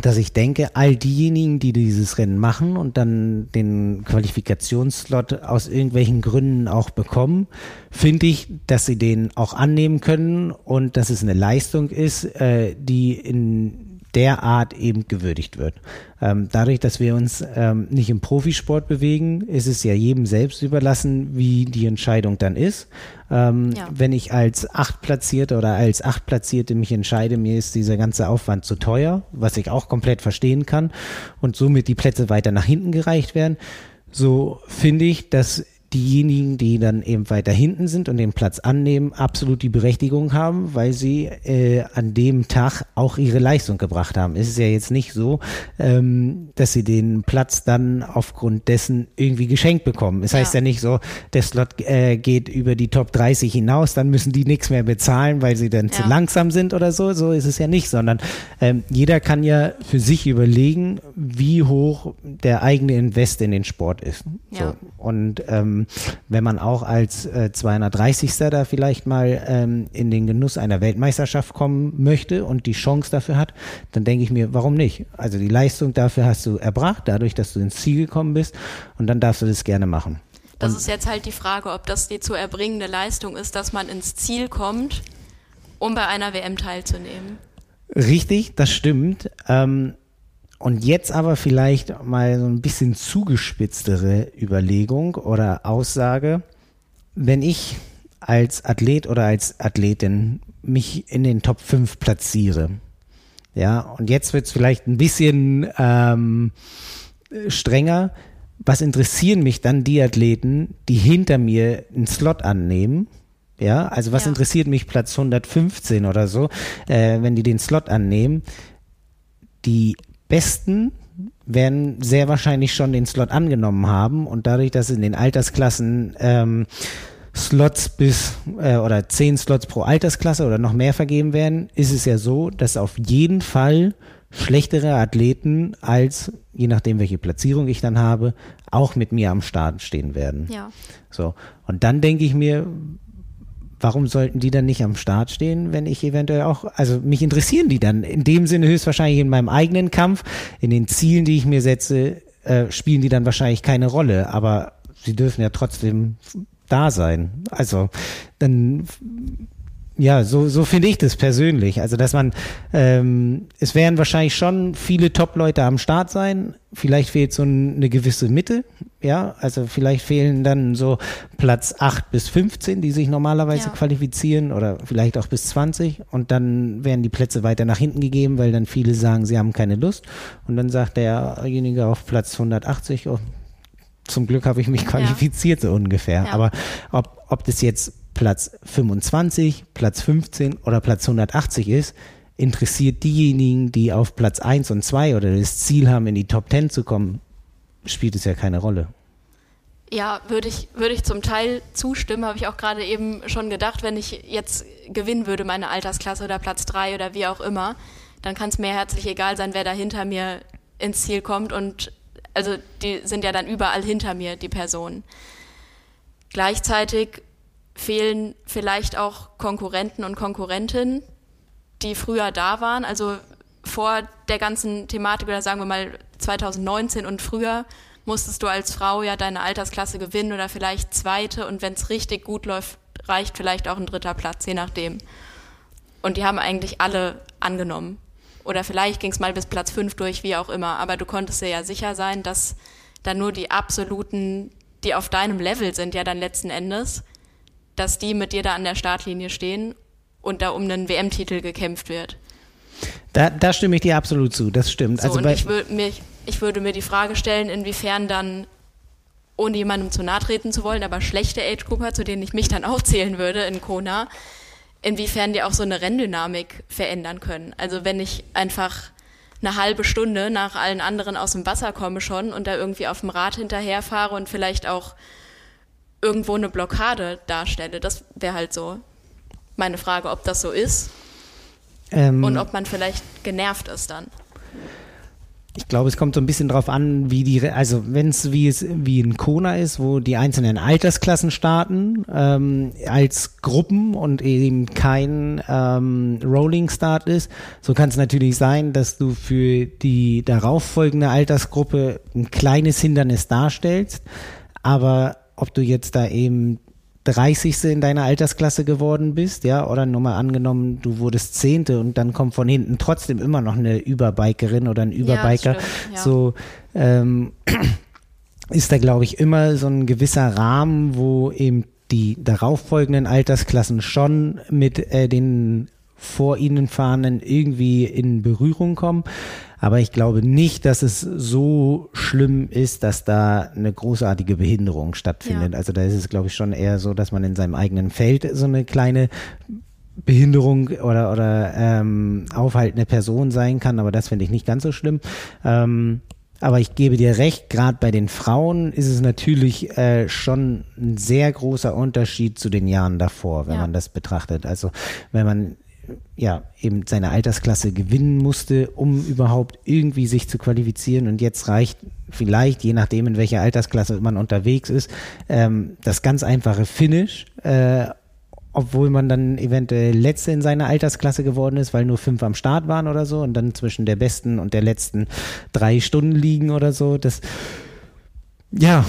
dass ich denke, all diejenigen, die dieses Rennen machen und dann den Qualifikationsslot aus irgendwelchen Gründen auch bekommen, finde ich, dass sie den auch annehmen können und dass es eine Leistung ist, äh, die in der Art eben gewürdigt wird. Ähm, dadurch, dass wir uns ähm, nicht im Profisport bewegen, ist es ja jedem selbst überlassen, wie die Entscheidung dann ist. Ähm, ja. Wenn ich als Achtplatzierte oder als Achtplatzierte mich entscheide, mir ist dieser ganze Aufwand zu teuer, was ich auch komplett verstehen kann, und somit die Plätze weiter nach hinten gereicht werden, so finde ich, dass diejenigen, die dann eben weiter hinten sind und den Platz annehmen, absolut die Berechtigung haben, weil sie äh, an dem Tag auch ihre Leistung gebracht haben. Es ist ja jetzt nicht so, ähm, dass sie den Platz dann aufgrund dessen irgendwie geschenkt bekommen. Es ja. heißt ja nicht so, der Slot äh, geht über die Top 30 hinaus, dann müssen die nichts mehr bezahlen, weil sie dann ja. zu langsam sind oder so. So ist es ja nicht, sondern ähm, jeder kann ja für sich überlegen, wie hoch der eigene Invest in den Sport ist. Ja. Und ähm, ähm, wenn man auch als äh, 230. da vielleicht mal ähm, in den Genuss einer Weltmeisterschaft kommen möchte und die Chance dafür hat, dann denke ich mir, warum nicht? Also die Leistung dafür hast du erbracht, dadurch, dass du ins Ziel gekommen bist und dann darfst du das gerne machen. Das und ist jetzt halt die Frage, ob das die zu erbringende Leistung ist, dass man ins Ziel kommt, um bei einer WM teilzunehmen. Richtig, das stimmt. Ähm, und jetzt aber vielleicht mal so ein bisschen zugespitztere Überlegung oder Aussage. Wenn ich als Athlet oder als Athletin mich in den Top 5 platziere. Ja, und jetzt wird es vielleicht ein bisschen ähm, strenger. Was interessieren mich dann die Athleten, die hinter mir einen Slot annehmen? Ja, also was ja. interessiert mich Platz 115 oder so, äh, wenn die den Slot annehmen? Die Besten werden sehr wahrscheinlich schon den Slot angenommen haben und dadurch, dass in den Altersklassen ähm, Slots bis äh, oder zehn Slots pro Altersklasse oder noch mehr vergeben werden, ist es ja so, dass auf jeden Fall schlechtere Athleten als, je nachdem welche Platzierung ich dann habe, auch mit mir am Start stehen werden. Ja. So. Und dann denke ich mir, warum sollten die dann nicht am Start stehen, wenn ich eventuell auch, also mich interessieren die dann in dem Sinne höchstwahrscheinlich in meinem eigenen Kampf, in den Zielen, die ich mir setze, äh, spielen die dann wahrscheinlich keine Rolle, aber sie dürfen ja trotzdem da sein. Also dann ja, so, so finde ich das persönlich. Also, dass man, ähm, es werden wahrscheinlich schon viele Top-Leute am Start sein. Vielleicht fehlt so eine gewisse Mitte. Ja, also vielleicht fehlen dann so Platz 8 bis 15, die sich normalerweise ja. qualifizieren oder vielleicht auch bis 20. Und dann werden die Plätze weiter nach hinten gegeben, weil dann viele sagen, sie haben keine Lust. Und dann sagt derjenige auf Platz 180, oh, zum Glück habe ich mich qualifiziert, ja. so ungefähr. Ja. Aber ob, ob das jetzt Platz 25, Platz 15 oder Platz 180 ist, interessiert diejenigen, die auf Platz 1 und 2 oder das Ziel haben, in die Top 10 zu kommen, spielt es ja keine Rolle. Ja, würde ich, würde ich zum Teil zustimmen, habe ich auch gerade eben schon gedacht, wenn ich jetzt gewinnen würde, meine Altersklasse oder Platz 3 oder wie auch immer, dann kann es mir herzlich egal sein, wer da hinter mir ins Ziel kommt und also die sind ja dann überall hinter mir, die Personen. Gleichzeitig fehlen vielleicht auch Konkurrenten und Konkurrentinnen, die früher da waren, also vor der ganzen Thematik oder sagen wir mal 2019 und früher musstest du als Frau ja deine Altersklasse gewinnen oder vielleicht zweite und wenn es richtig gut läuft, reicht vielleicht auch ein dritter Platz, je nachdem. Und die haben eigentlich alle angenommen. Oder vielleicht ging es mal bis Platz fünf durch, wie auch immer. Aber du konntest dir ja sicher sein, dass dann nur die absoluten, die auf deinem Level sind, ja dann letzten Endes, dass die mit dir da an der Startlinie stehen und da um einen WM-Titel gekämpft wird. Da, da stimme ich dir absolut zu, das stimmt. So, also und ich, würd mir, ich würde mir die Frage stellen, inwiefern dann, ohne jemandem zu nahe treten zu wollen, aber schlechte Age-Grupper, zu denen ich mich dann auch zählen würde in Kona, inwiefern die auch so eine Renndynamik verändern können. Also wenn ich einfach eine halbe Stunde nach allen anderen aus dem Wasser komme schon und da irgendwie auf dem Rad hinterherfahre und vielleicht auch irgendwo eine Blockade darstelle. Das wäre halt so meine Frage, ob das so ist ähm, und ob man vielleicht genervt ist dann. Ich glaube, es kommt so ein bisschen drauf an, wie die, also wenn es wie es wie in Kona ist, wo die einzelnen Altersklassen starten ähm, als Gruppen und eben kein ähm, Rolling Start ist, so kann es natürlich sein, dass du für die darauffolgende Altersgruppe ein kleines Hindernis darstellst, aber ob du jetzt da eben 30. in deiner Altersklasse geworden bist, ja, oder nur mal angenommen, du wurdest Zehnte und dann kommt von hinten trotzdem immer noch eine Überbikerin oder ein Überbiker. Ja, stimmt, ja. So ähm, ist da, glaube ich, immer so ein gewisser Rahmen, wo eben die darauffolgenden Altersklassen schon mit äh, den vor ihnen fahrenden irgendwie in Berührung kommen. Aber ich glaube nicht, dass es so schlimm ist, dass da eine großartige Behinderung stattfindet. Ja. Also da ist es, glaube ich, schon eher so, dass man in seinem eigenen Feld so eine kleine Behinderung oder, oder ähm, aufhaltende Person sein kann, aber das finde ich nicht ganz so schlimm. Ähm, aber ich gebe dir recht, gerade bei den Frauen ist es natürlich äh, schon ein sehr großer Unterschied zu den Jahren davor, wenn ja. man das betrachtet. Also wenn man ja, eben seine Altersklasse gewinnen musste, um überhaupt irgendwie sich zu qualifizieren. Und jetzt reicht vielleicht, je nachdem, in welcher Altersklasse man unterwegs ist, ähm, das ganz einfache Finish, äh, obwohl man dann eventuell Letzte in seiner Altersklasse geworden ist, weil nur fünf am Start waren oder so und dann zwischen der besten und der letzten drei Stunden liegen oder so. Das, ja,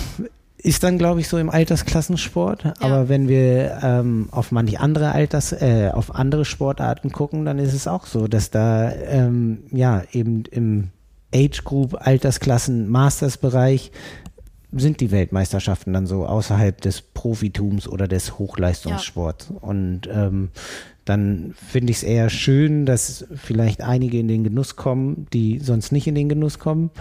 ist dann, glaube ich, so im Altersklassensport. Ja. Aber wenn wir ähm, auf manche andere Alters, äh, auf andere Sportarten gucken, dann ist es auch so, dass da ähm, ja eben im Age Group Altersklassen Masters Bereich sind die Weltmeisterschaften dann so außerhalb des Profitums oder des Hochleistungssports. Ja. Und ähm, dann finde ich es eher schön, dass vielleicht einige in den Genuss kommen, die sonst nicht in den Genuss kommen.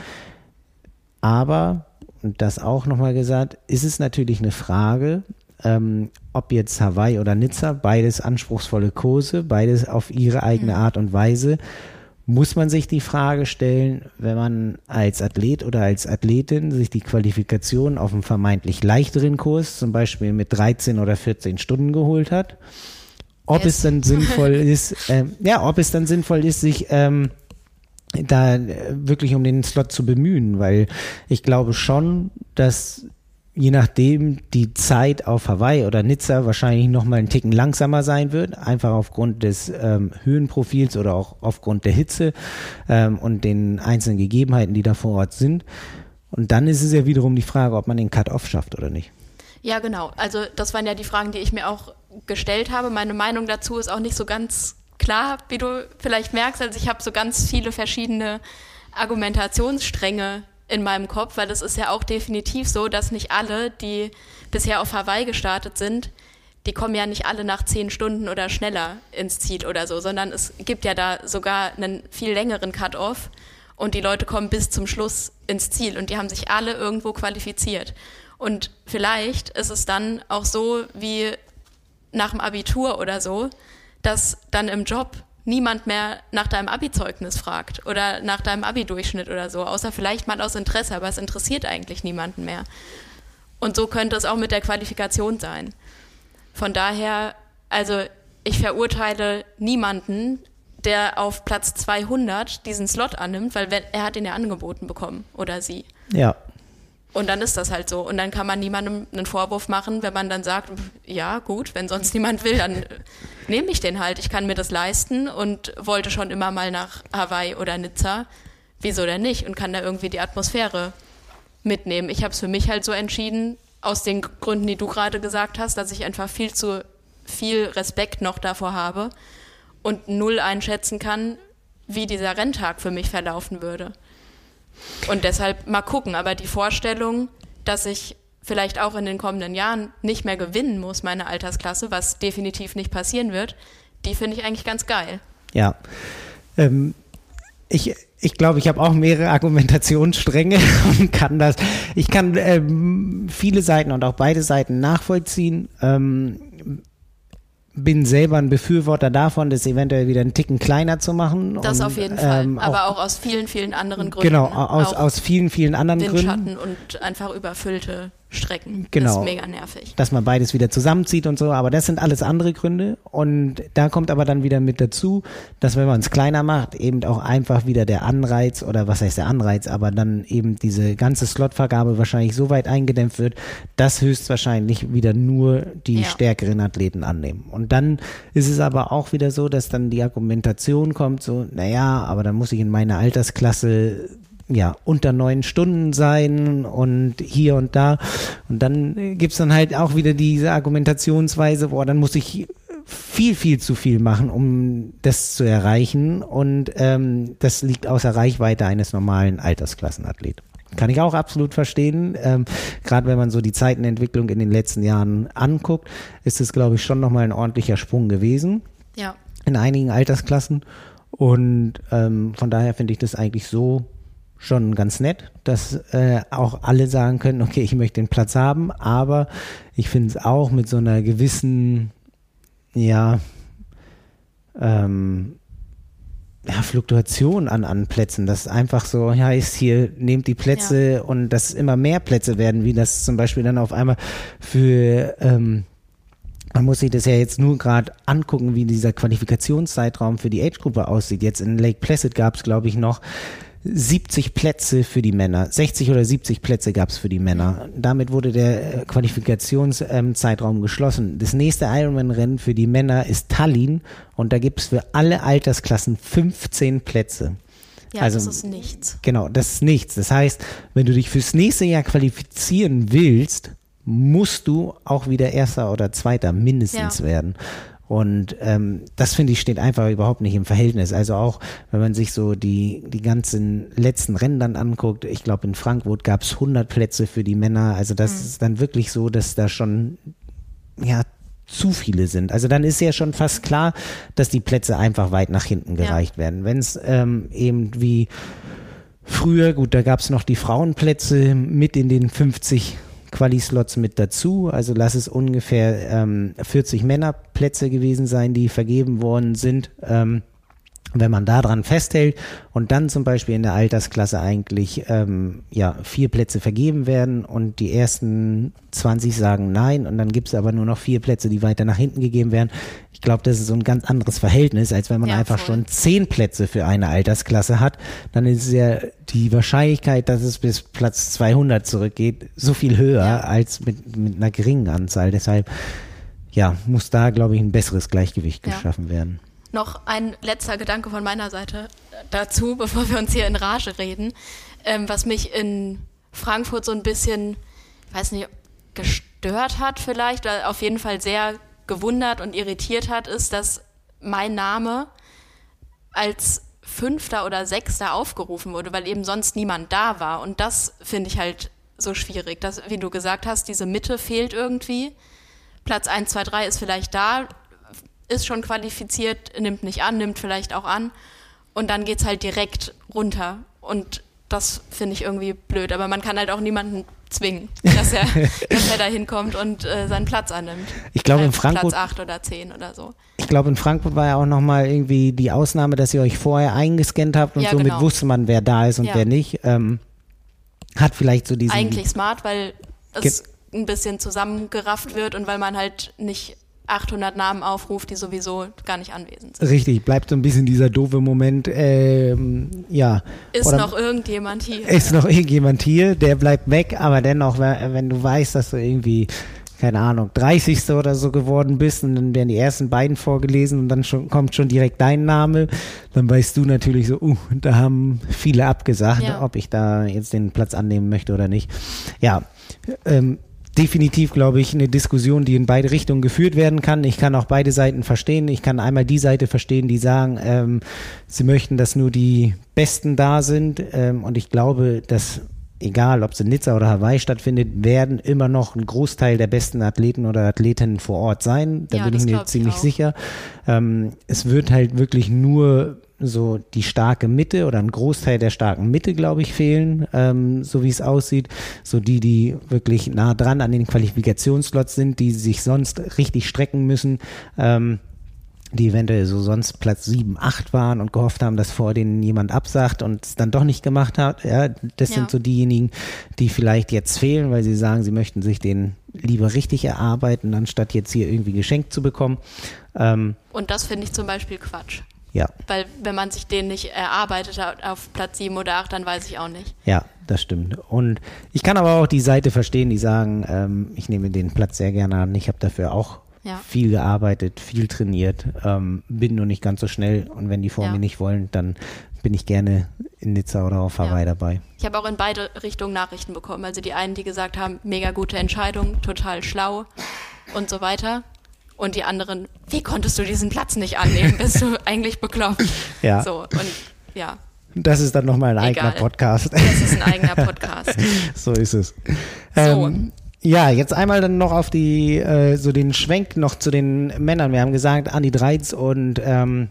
Aber, das auch nochmal gesagt, ist es natürlich eine Frage, ähm, ob jetzt Hawaii oder Nizza, beides anspruchsvolle Kurse, beides auf ihre eigene mhm. Art und Weise muss man sich die Frage stellen, wenn man als Athlet oder als Athletin sich die Qualifikation auf einem vermeintlich leichteren Kurs, zum Beispiel mit 13 oder 14 Stunden geholt hat, ob yes. es dann sinnvoll ist, ähm, ja, ob es dann sinnvoll ist, sich ähm, da wirklich um den Slot zu bemühen, weil ich glaube schon, dass je nachdem die Zeit auf Hawaii oder Nizza wahrscheinlich noch mal einen Ticken langsamer sein wird, einfach aufgrund des ähm, Höhenprofils oder auch aufgrund der Hitze ähm, und den einzelnen Gegebenheiten, die da vor Ort sind. Und dann ist es ja wiederum die Frage, ob man den Cut-Off schafft oder nicht. Ja, genau. Also das waren ja die Fragen, die ich mir auch gestellt habe. Meine Meinung dazu ist auch nicht so ganz klar, wie du vielleicht merkst. Also ich habe so ganz viele verschiedene Argumentationsstränge in meinem Kopf, weil es ist ja auch definitiv so, dass nicht alle, die bisher auf Hawaii gestartet sind, die kommen ja nicht alle nach zehn Stunden oder schneller ins Ziel oder so, sondern es gibt ja da sogar einen viel längeren Cut-off und die Leute kommen bis zum Schluss ins Ziel und die haben sich alle irgendwo qualifiziert. Und vielleicht ist es dann auch so wie nach dem Abitur oder so, dass dann im Job niemand mehr nach deinem Abi-Zeugnis fragt oder nach deinem Abi-Durchschnitt oder so, außer vielleicht mal aus Interesse, aber es interessiert eigentlich niemanden mehr. Und so könnte es auch mit der Qualifikation sein. Von daher, also ich verurteile niemanden, der auf Platz 200 diesen Slot annimmt, weil er hat ihn ja angeboten bekommen oder sie. Ja. Und dann ist das halt so. Und dann kann man niemandem einen Vorwurf machen, wenn man dann sagt, ja gut, wenn sonst niemand will, dann nehme ich den halt. Ich kann mir das leisten und wollte schon immer mal nach Hawaii oder Nizza. Wieso denn nicht? Und kann da irgendwie die Atmosphäre mitnehmen. Ich habe es für mich halt so entschieden, aus den Gründen, die du gerade gesagt hast, dass ich einfach viel zu viel Respekt noch davor habe und null einschätzen kann, wie dieser Renntag für mich verlaufen würde. Und deshalb mal gucken. Aber die Vorstellung, dass ich vielleicht auch in den kommenden Jahren nicht mehr gewinnen muss, meine Altersklasse, was definitiv nicht passieren wird, die finde ich eigentlich ganz geil. Ja. Ähm, ich, ich glaube, ich habe auch mehrere Argumentationsstränge und kann das, ich kann ähm, viele Seiten und auch beide Seiten nachvollziehen. Ähm, bin selber ein Befürworter davon, das eventuell wieder einen Ticken kleiner zu machen. Das und, auf jeden Fall, ähm, aber auch, auch, aus vielen, vielen anderen Gründen. Genau, aus, aus vielen, vielen anderen Gründen. und einfach überfüllte Strecken. Genau. Das ist mega nervig. Dass man beides wieder zusammenzieht und so, aber das sind alles andere Gründe. Und da kommt aber dann wieder mit dazu, dass wenn man es kleiner macht, eben auch einfach wieder der Anreiz oder was heißt der Anreiz, aber dann eben diese ganze Slotvergabe wahrscheinlich so weit eingedämpft wird, dass höchstwahrscheinlich wieder nur die ja. stärkeren Athleten annehmen. Und dann ist es aber auch wieder so, dass dann die Argumentation kommt, so, naja, aber dann muss ich in meiner Altersklasse ja, unter neun Stunden sein und hier und da. Und dann gibt's dann halt auch wieder diese Argumentationsweise, boah, dann muss ich viel, viel zu viel machen, um das zu erreichen. Und ähm, das liegt außer Reichweite eines normalen Altersklassenathleten. Kann ich auch absolut verstehen. Ähm, Gerade wenn man so die Zeitenentwicklung in den letzten Jahren anguckt, ist es, glaube ich, schon nochmal ein ordentlicher Sprung gewesen. Ja. In einigen Altersklassen. Und ähm, von daher finde ich das eigentlich so schon ganz nett, dass äh, auch alle sagen können, okay, ich möchte den Platz haben, aber ich finde es auch mit so einer gewissen, ja, ähm, ja, Fluktuation an, an Plätzen, dass einfach so ja, ist hier, nehmt die Plätze ja. und dass immer mehr Plätze werden, wie das zum Beispiel dann auf einmal für ähm, man muss sich das ja jetzt nur gerade angucken, wie dieser Qualifikationszeitraum für die Age-Gruppe aussieht. Jetzt in Lake Placid gab es, glaube ich, noch 70 Plätze für die Männer, 60 oder 70 Plätze gab es für die Männer. Damit wurde der äh, Qualifikationszeitraum geschlossen. Das nächste Ironman-Rennen für die Männer ist Tallinn und da gibt es für alle Altersklassen 15 Plätze. Ja, also, das ist nichts. Genau, das ist nichts. Das heißt, wenn du dich fürs nächste Jahr qualifizieren willst, musst du auch wieder Erster oder Zweiter mindestens ja. werden. Und ähm, das finde ich steht einfach überhaupt nicht im Verhältnis. Also auch wenn man sich so die die ganzen letzten Rennen dann anguckt, ich glaube in Frankfurt gab es 100 Plätze für die Männer. Also das mhm. ist dann wirklich so, dass da schon ja zu viele sind. Also dann ist ja schon fast klar, dass die Plätze einfach weit nach hinten gereicht ja. werden. Wenn es ähm, eben wie früher, gut, da gab es noch die Frauenplätze mit in den 50 Quali-Slots mit dazu. Also lass es ungefähr ähm, 40 Männerplätze gewesen sein, die vergeben worden sind. Ähm, wenn man daran festhält und dann zum Beispiel in der Altersklasse eigentlich ähm, ja vier Plätze vergeben werden und die ersten 20 sagen nein und dann gibt es aber nur noch vier Plätze, die weiter nach hinten gegeben werden. Ich glaube, das ist so ein ganz anderes Verhältnis, als wenn man ja, einfach voll. schon zehn Plätze für eine Altersklasse hat. Dann ist ja die Wahrscheinlichkeit, dass es bis Platz 200 zurückgeht, so viel höher ja. als mit, mit einer geringen Anzahl. Deshalb ja, muss da, glaube ich, ein besseres Gleichgewicht geschaffen werden. Noch ein letzter Gedanke von meiner Seite dazu, bevor wir uns hier in Rage reden, ähm, was mich in Frankfurt so ein bisschen, weiß nicht, gestört hat vielleicht, oder auf jeden Fall sehr gewundert und irritiert hat, ist, dass mein Name als Fünfter oder Sechster aufgerufen wurde, weil eben sonst niemand da war. Und das finde ich halt so schwierig, dass, wie du gesagt hast, diese Mitte fehlt irgendwie. Platz 1, 2, 3 ist vielleicht da, ist schon qualifiziert, nimmt nicht an, nimmt vielleicht auch an und dann geht es halt direkt runter und das finde ich irgendwie blöd, aber man kann halt auch niemanden zwingen, dass er, dass er da hinkommt und äh, seinen Platz annimmt. Ich glaube in Frankfurt Platz 8 oder 10 oder so. Ich glaube in Frankfurt war ja auch nochmal irgendwie die Ausnahme, dass ihr euch vorher eingescannt habt und ja, somit genau. wusste man, wer da ist und ja. wer nicht. Ähm, hat vielleicht so diesen eigentlich smart, weil es ein bisschen zusammengerafft wird und weil man halt nicht 800 Namen aufruft, die sowieso gar nicht anwesend sind. Richtig, bleibt so ein bisschen dieser doofe Moment, ähm, ja. Ist Oder noch irgendjemand hier? Ist noch irgendjemand hier, der bleibt weg, aber dennoch, wenn du weißt, dass du irgendwie keine Ahnung, 30. oder so geworden bist und dann werden die ersten beiden vorgelesen und dann schon, kommt schon direkt dein Name, dann weißt du natürlich so, uh, da haben viele abgesagt, ja. ob ich da jetzt den Platz annehmen möchte oder nicht. Ja, ähm, definitiv, glaube ich, eine Diskussion, die in beide Richtungen geführt werden kann. Ich kann auch beide Seiten verstehen. Ich kann einmal die Seite verstehen, die sagen, ähm, sie möchten, dass nur die Besten da sind. Ähm, und ich glaube, dass egal ob es in Nizza oder Hawaii stattfindet, werden immer noch ein Großteil der besten Athleten oder Athletinnen vor Ort sein. Da ja, bin ich mir ziemlich ich sicher. Ähm, es wird halt wirklich nur so die starke Mitte oder ein Großteil der starken Mitte, glaube ich, fehlen, ähm, so wie es aussieht. So die, die wirklich nah dran an den Qualifikationslots sind, die sich sonst richtig strecken müssen. Ähm, die eventuell so sonst Platz 7, 8 waren und gehofft haben, dass vor denen jemand absagt und es dann doch nicht gemacht hat. Ja, das ja. sind so diejenigen, die vielleicht jetzt fehlen, weil sie sagen, sie möchten sich den lieber richtig erarbeiten, anstatt jetzt hier irgendwie geschenkt zu bekommen. Ähm, und das finde ich zum Beispiel Quatsch. Ja. Weil wenn man sich den nicht erarbeitet hat auf Platz 7 oder 8, dann weiß ich auch nicht. Ja, das stimmt. Und ich kann aber auch die Seite verstehen, die sagen, ähm, ich nehme den Platz sehr gerne an. Ich habe dafür auch ja. viel gearbeitet, viel trainiert, ähm, bin nur nicht ganz so schnell. Und wenn die vor ja. mir nicht wollen, dann bin ich gerne in Nizza oder auf Hawaii ja. dabei. Ich habe auch in beide Richtungen Nachrichten bekommen. Also die einen, die gesagt haben, mega gute Entscheidung, total schlau und so weiter. Und die anderen, wie konntest du diesen Platz nicht annehmen? Bist du eigentlich bekloppt? Ja. So, und ja. Das ist dann nochmal ein Egal. eigener Podcast. Das ist ein eigener Podcast. so ist es. So. Ähm, ja, jetzt einmal dann noch auf die, äh, so den Schwenk noch zu den Männern. Wir haben gesagt, Andi Dreiz und ähm,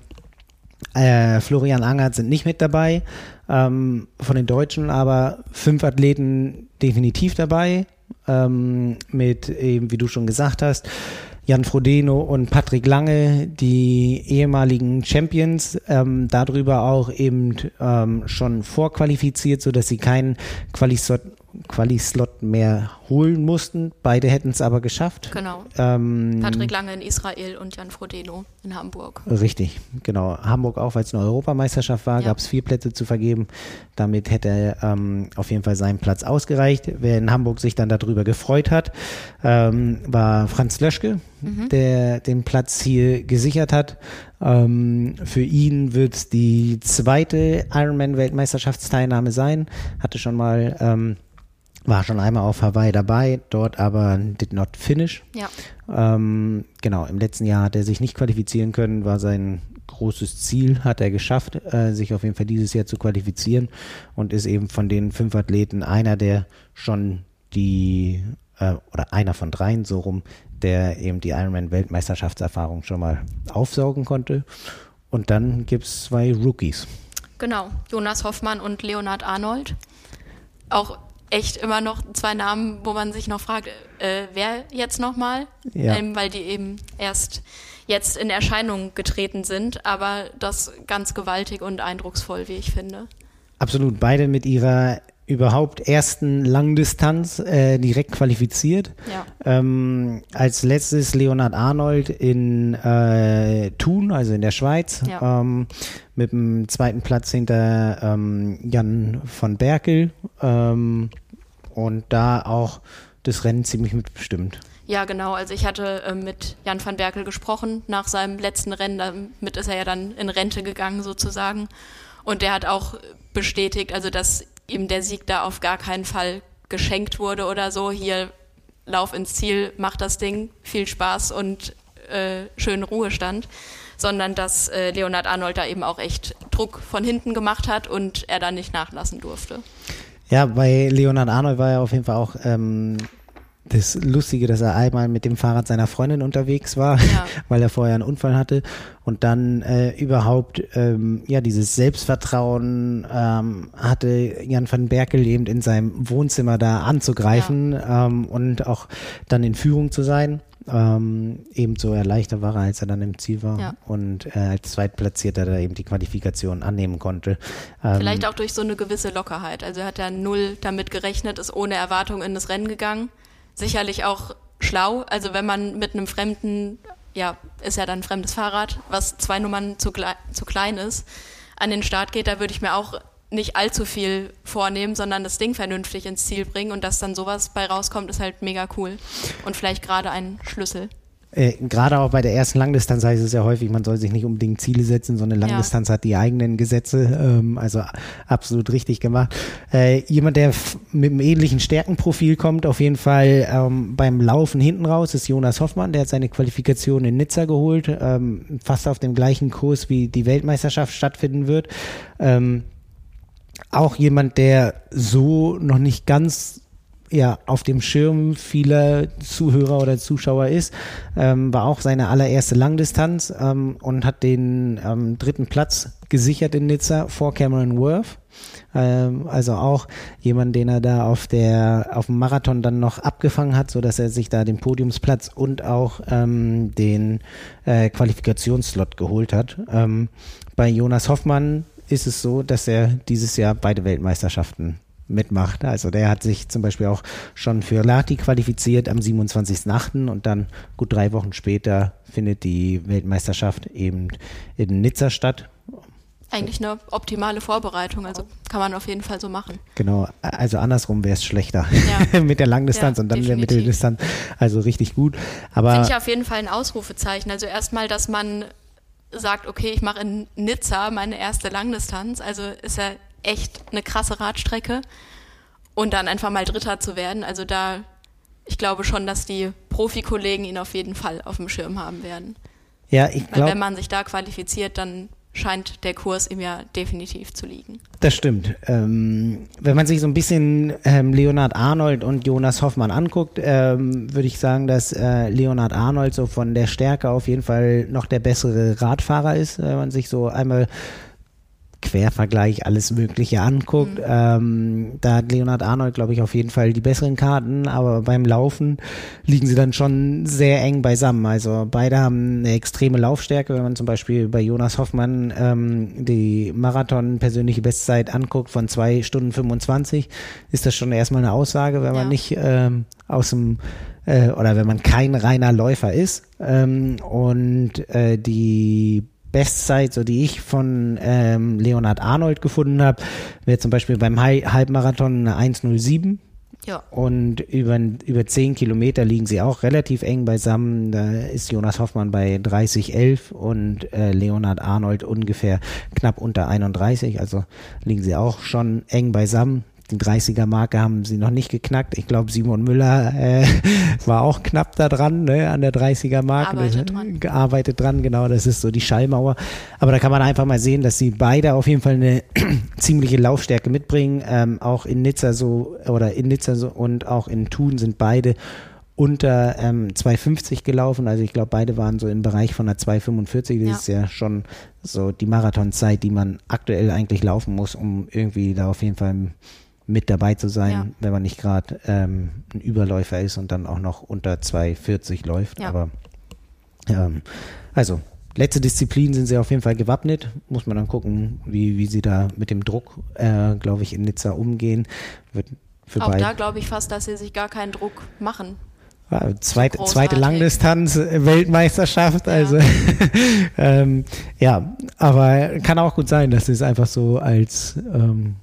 äh, Florian Angert sind nicht mit dabei ähm, von den Deutschen, aber fünf Athleten definitiv dabei. Ähm, mit eben, wie du schon gesagt hast, Jan Frodeno und Patrick Lange, die ehemaligen Champions, ähm, darüber auch eben ähm, schon vorqualifiziert, so dass sie keinen Quali-Slot Quali-Slot mehr holen mussten. Beide hätten es aber geschafft. Genau. Ähm, Patrick Lange in Israel und Jan Frodeno in Hamburg. Richtig, genau. Hamburg auch, weil es eine Europameisterschaft war, ja. gab es vier Plätze zu vergeben. Damit hätte er ähm, auf jeden Fall seinen Platz ausgereicht. Wer in Hamburg sich dann darüber gefreut hat, ähm, war Franz Löschke, mhm. der den Platz hier gesichert hat. Ähm, für ihn wird es die zweite Ironman-Weltmeisterschaftsteilnahme sein. Hatte schon mal ähm, war schon einmal auf Hawaii dabei, dort aber did not finish. Ja. Ähm, genau, im letzten Jahr hat er sich nicht qualifizieren können, war sein großes Ziel, hat er geschafft, äh, sich auf jeden Fall dieses Jahr zu qualifizieren und ist eben von den fünf Athleten einer, der schon die, äh, oder einer von dreien so rum, der eben die Ironman-Weltmeisterschaftserfahrung schon mal aufsaugen konnte. Und dann gibt es zwei Rookies. Genau, Jonas Hoffmann und Leonard Arnold. Auch echt immer noch zwei Namen, wo man sich noch fragt, äh, wer jetzt nochmal? Ja. Ähm, weil die eben erst jetzt in Erscheinung getreten sind, aber das ganz gewaltig und eindrucksvoll, wie ich finde. Absolut, beide mit ihrer überhaupt ersten Langdistanz äh, direkt qualifiziert. Ja. Ähm, als letztes Leonard Arnold in äh, Thun, also in der Schweiz, ja. ähm, mit dem zweiten Platz hinter ähm, Jan von Berkel ähm, und da auch das Rennen ziemlich mitbestimmt. Ja, genau. Also ich hatte äh, mit Jan van Berkel gesprochen nach seinem letzten Rennen. Damit ist er ja dann in Rente gegangen sozusagen. Und der hat auch bestätigt, also dass ihm der Sieg da auf gar keinen Fall geschenkt wurde oder so. Hier Lauf ins Ziel, mach das Ding, viel Spaß und äh, schönen Ruhestand, sondern dass äh, Leonard Arnold da eben auch echt Druck von hinten gemacht hat und er da nicht nachlassen durfte. Ja, bei Leonard Arnold war er auf jeden Fall auch ähm, das Lustige, dass er einmal mit dem Fahrrad seiner Freundin unterwegs war, ja. weil er vorher einen Unfall hatte und dann äh, überhaupt ähm, ja dieses Selbstvertrauen ähm, hatte Jan van Berkel eben in seinem Wohnzimmer da anzugreifen ja. ähm, und auch dann in Führung zu sein. Ähm, ebenso erleichtert war er, als er dann im Ziel war ja. und äh, als Zweitplatzierter da eben die Qualifikation annehmen konnte. Ähm, Vielleicht auch durch so eine gewisse Lockerheit. Also er hat ja null damit gerechnet, ist ohne Erwartung in das Rennen gegangen sicherlich auch schlau. Also wenn man mit einem fremden, ja, ist ja dann ein fremdes Fahrrad, was zwei Nummern zu, zu klein ist, an den Start geht, da würde ich mir auch nicht allzu viel vornehmen, sondern das Ding vernünftig ins Ziel bringen und dass dann sowas bei rauskommt, ist halt mega cool. Und vielleicht gerade ein Schlüssel. Äh, gerade auch bei der ersten Langdistanz heißt es ja häufig, man soll sich nicht unbedingt Ziele setzen, sondern Langdistanz ja. hat die eigenen Gesetze, ähm, also absolut richtig gemacht. Äh, jemand, der mit einem ähnlichen Stärkenprofil kommt, auf jeden Fall ähm, beim Laufen hinten raus, ist Jonas Hoffmann, der hat seine Qualifikation in Nizza geholt, ähm, fast auf dem gleichen Kurs wie die Weltmeisterschaft stattfinden wird. Ähm, auch jemand, der so noch nicht ganz ja auf dem Schirm vieler Zuhörer oder Zuschauer ist, ähm, war auch seine allererste Langdistanz ähm, und hat den ähm, dritten Platz gesichert in Nizza vor Cameron Worth. Ähm, also auch jemand, den er da auf der auf dem Marathon dann noch abgefangen hat, so dass er sich da den Podiumsplatz und auch ähm, den äh, Qualifikationsslot geholt hat. Ähm, bei Jonas Hoffmann ist es so, dass er dieses Jahr beide Weltmeisterschaften mitmacht. Also der hat sich zum Beispiel auch schon für Lati qualifiziert am 27.8. und dann gut drei Wochen später findet die Weltmeisterschaft eben in Nizza statt. Eigentlich eine optimale Vorbereitung, also kann man auf jeden Fall so machen. Genau, also andersrum wäre es schlechter ja. mit der Langdistanz ja, und dann definitiv. der Mitteldistanz. Also richtig gut. Aber finde ich auf jeden Fall ein Ausrufezeichen. Also erstmal, dass man sagt, okay, ich mache in Nizza meine erste Langdistanz. Also ist ja echt eine krasse Radstrecke und dann einfach mal Dritter zu werden. Also da, ich glaube schon, dass die Profikollegen ihn auf jeden Fall auf dem Schirm haben werden. Ja, ich glaube. Wenn man sich da qualifiziert, dann scheint der Kurs ihm ja definitiv zu liegen. Das stimmt. Ähm, wenn man sich so ein bisschen ähm, Leonard Arnold und Jonas Hoffmann anguckt, ähm, würde ich sagen, dass äh, Leonard Arnold so von der Stärke auf jeden Fall noch der bessere Radfahrer ist. Wenn man sich so einmal Quervergleich alles Mögliche anguckt. Mhm. Ähm, da hat Leonard Arnold, glaube ich, auf jeden Fall die besseren Karten, aber beim Laufen liegen sie dann schon sehr eng beisammen. Also beide haben eine extreme Laufstärke. Wenn man zum Beispiel bei Jonas Hoffmann ähm, die Marathon persönliche Bestzeit anguckt von zwei Stunden 25, ist das schon erstmal eine Aussage, wenn man nicht ähm, aus dem äh, oder wenn man kein reiner Läufer ist. Ähm, und äh, die Bestzeit, so die ich von ähm, Leonard Arnold gefunden habe, wäre zum Beispiel beim Halbmarathon eine 1,07. Ja. Und über, über 10 Kilometer liegen sie auch relativ eng beisammen. Da ist Jonas Hoffmann bei 30,11 und äh, Leonard Arnold ungefähr knapp unter 31. Also liegen sie auch schon eng beisammen. Die 30er-Marke haben sie noch nicht geknackt. Ich glaube, Simon Müller äh, war auch knapp da dran, ne, an der 30er-Marke. Arbeitet dran. Gearbeitet dran, genau. Das ist so die Schallmauer. Aber da kann man einfach mal sehen, dass sie beide auf jeden Fall eine ziemliche Laufstärke mitbringen. Ähm, auch in Nizza so, oder in Nizza so und auch in Thun sind beide unter ähm, 2,50 gelaufen. Also ich glaube, beide waren so im Bereich von der 2,45. Das ja. ist ja schon so die Marathonzeit, die man aktuell eigentlich laufen muss, um irgendwie da auf jeden Fall mit dabei zu sein, ja. wenn man nicht gerade ähm, ein Überläufer ist und dann auch noch unter 2,40 läuft. Ja. Aber ähm, also letzte Disziplin sind sie auf jeden Fall gewappnet. Muss man dann gucken, wie, wie sie da mit dem Druck, äh, glaube ich, in Nizza umgehen. Wird für auch da glaube ich fast, dass sie sich gar keinen Druck machen. Zweite, zweite Langdistanz äh, Weltmeisterschaft, ja. also ähm, ja, aber kann auch gut sein, dass sie es einfach so als ähm,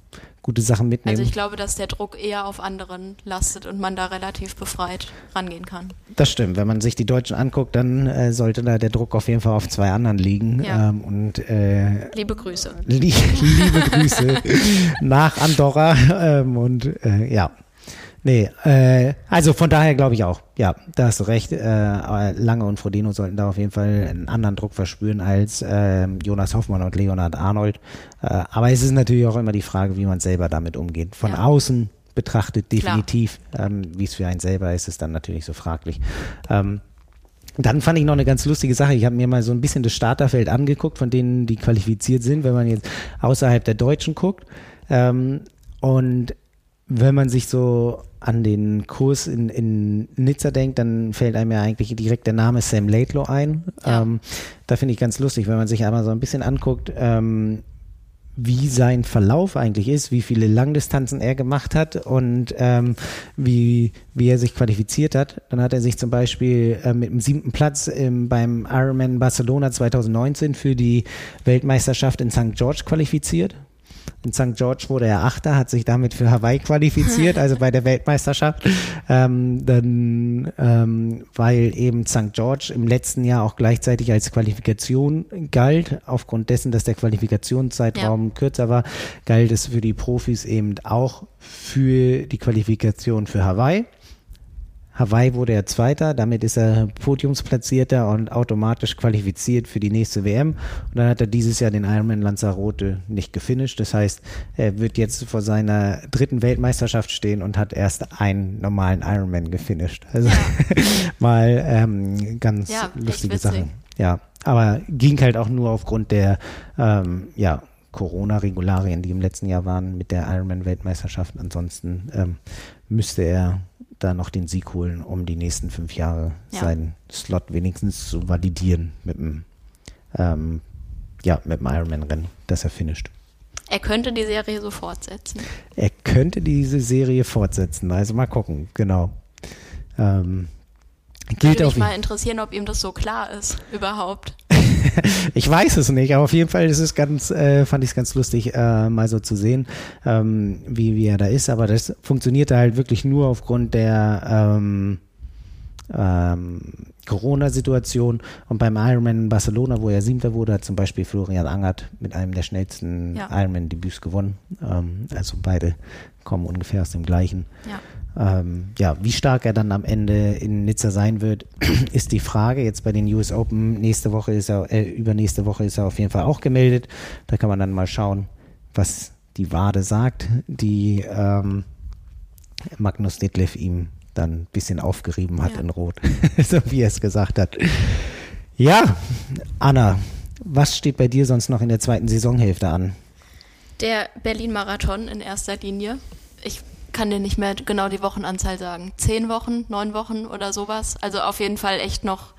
gute Sachen mitnehmen. Also ich glaube, dass der Druck eher auf anderen lastet und man da relativ befreit rangehen kann. Das stimmt. Wenn man sich die Deutschen anguckt, dann äh, sollte da der Druck auf jeden Fall auf zwei anderen liegen. Ja. Ähm, und äh, liebe Grüße. Li liebe Grüße nach Andorra ähm, und äh, ja. Nee, äh, also von daher glaube ich auch, ja, da hast du recht. Äh, Lange und Frodeno sollten da auf jeden Fall einen anderen Druck verspüren als äh, Jonas Hoffmann und Leonard Arnold. Äh, aber es ist natürlich auch immer die Frage, wie man selber damit umgeht. Von ja. außen betrachtet definitiv, ähm, wie es für einen selber ist, ist dann natürlich so fraglich. Ähm, dann fand ich noch eine ganz lustige Sache. Ich habe mir mal so ein bisschen das Starterfeld angeguckt, von denen die qualifiziert sind, wenn man jetzt außerhalb der Deutschen guckt. Ähm, und wenn man sich so an den Kurs in, in Nizza denkt, dann fällt einem ja eigentlich direkt der Name Sam Laidlaw ein. Ja. Ähm, da finde ich ganz lustig, wenn man sich einmal so ein bisschen anguckt, ähm, wie sein Verlauf eigentlich ist, wie viele Langdistanzen er gemacht hat und ähm, wie, wie er sich qualifiziert hat. Dann hat er sich zum Beispiel äh, mit dem siebten Platz ähm, beim Ironman Barcelona 2019 für die Weltmeisterschaft in St. George qualifiziert. In St. George wurde er Achter, hat sich damit für Hawaii qualifiziert, also bei der Weltmeisterschaft. Ähm, dann, ähm, weil eben St. George im letzten Jahr auch gleichzeitig als Qualifikation galt, aufgrund dessen, dass der Qualifikationszeitraum ja. kürzer war, galt es für die Profis eben auch für die Qualifikation für Hawaii. Hawaii wurde er Zweiter, damit ist er Podiumsplatzierter und automatisch qualifiziert für die nächste WM. Und dann hat er dieses Jahr den Ironman Lanzarote nicht gefinisht. Das heißt, er wird jetzt vor seiner dritten Weltmeisterschaft stehen und hat erst einen normalen Ironman gefinisht. Also ja. mal ähm, ganz ja, lustige Sache. Ja, aber ging halt auch nur aufgrund der ähm, ja, Corona-Regularien, die im letzten Jahr waren mit der Ironman-Weltmeisterschaft. Ansonsten ähm, müsste er da noch den Sieg holen, um die nächsten fünf Jahre ja. seinen Slot wenigstens zu validieren mit dem, ähm, ja, mit dem Ironman-Rennen, dass er finisht. Er könnte die Serie so fortsetzen. Er könnte diese Serie fortsetzen, also mal gucken, genau. Ähm, gilt Würde mich mal interessieren, ob ihm das so klar ist, überhaupt. ich weiß es nicht, aber auf jeden Fall ist es ganz, äh, fand ich es ganz lustig, äh, mal so zu sehen, ähm, wie, wie er da ist. Aber das funktionierte halt wirklich nur aufgrund der ähm, ähm, Corona-Situation. Und beim Ironman in Barcelona, wo er Siebter wurde, hat zum Beispiel Florian Angert mit einem der schnellsten ja. Ironman-Debüts gewonnen. Ähm, also beide kommen ungefähr aus dem gleichen. Ja. Ähm, ja, wie stark er dann am Ende in Nizza sein wird, ist die Frage. Jetzt bei den US Open nächste Woche ist er, äh, übernächste Woche ist er auf jeden Fall auch gemeldet. Da kann man dann mal schauen, was die Wade sagt, die ähm, Magnus Ditlev ihm dann ein bisschen aufgerieben hat ja. in Rot, so wie er es gesagt hat. Ja, Anna, was steht bei dir sonst noch in der zweiten Saisonhälfte an? Der Berlin-Marathon in erster Linie. Ich kann dir nicht mehr genau die Wochenanzahl sagen. Zehn Wochen, neun Wochen oder sowas. Also auf jeden Fall echt noch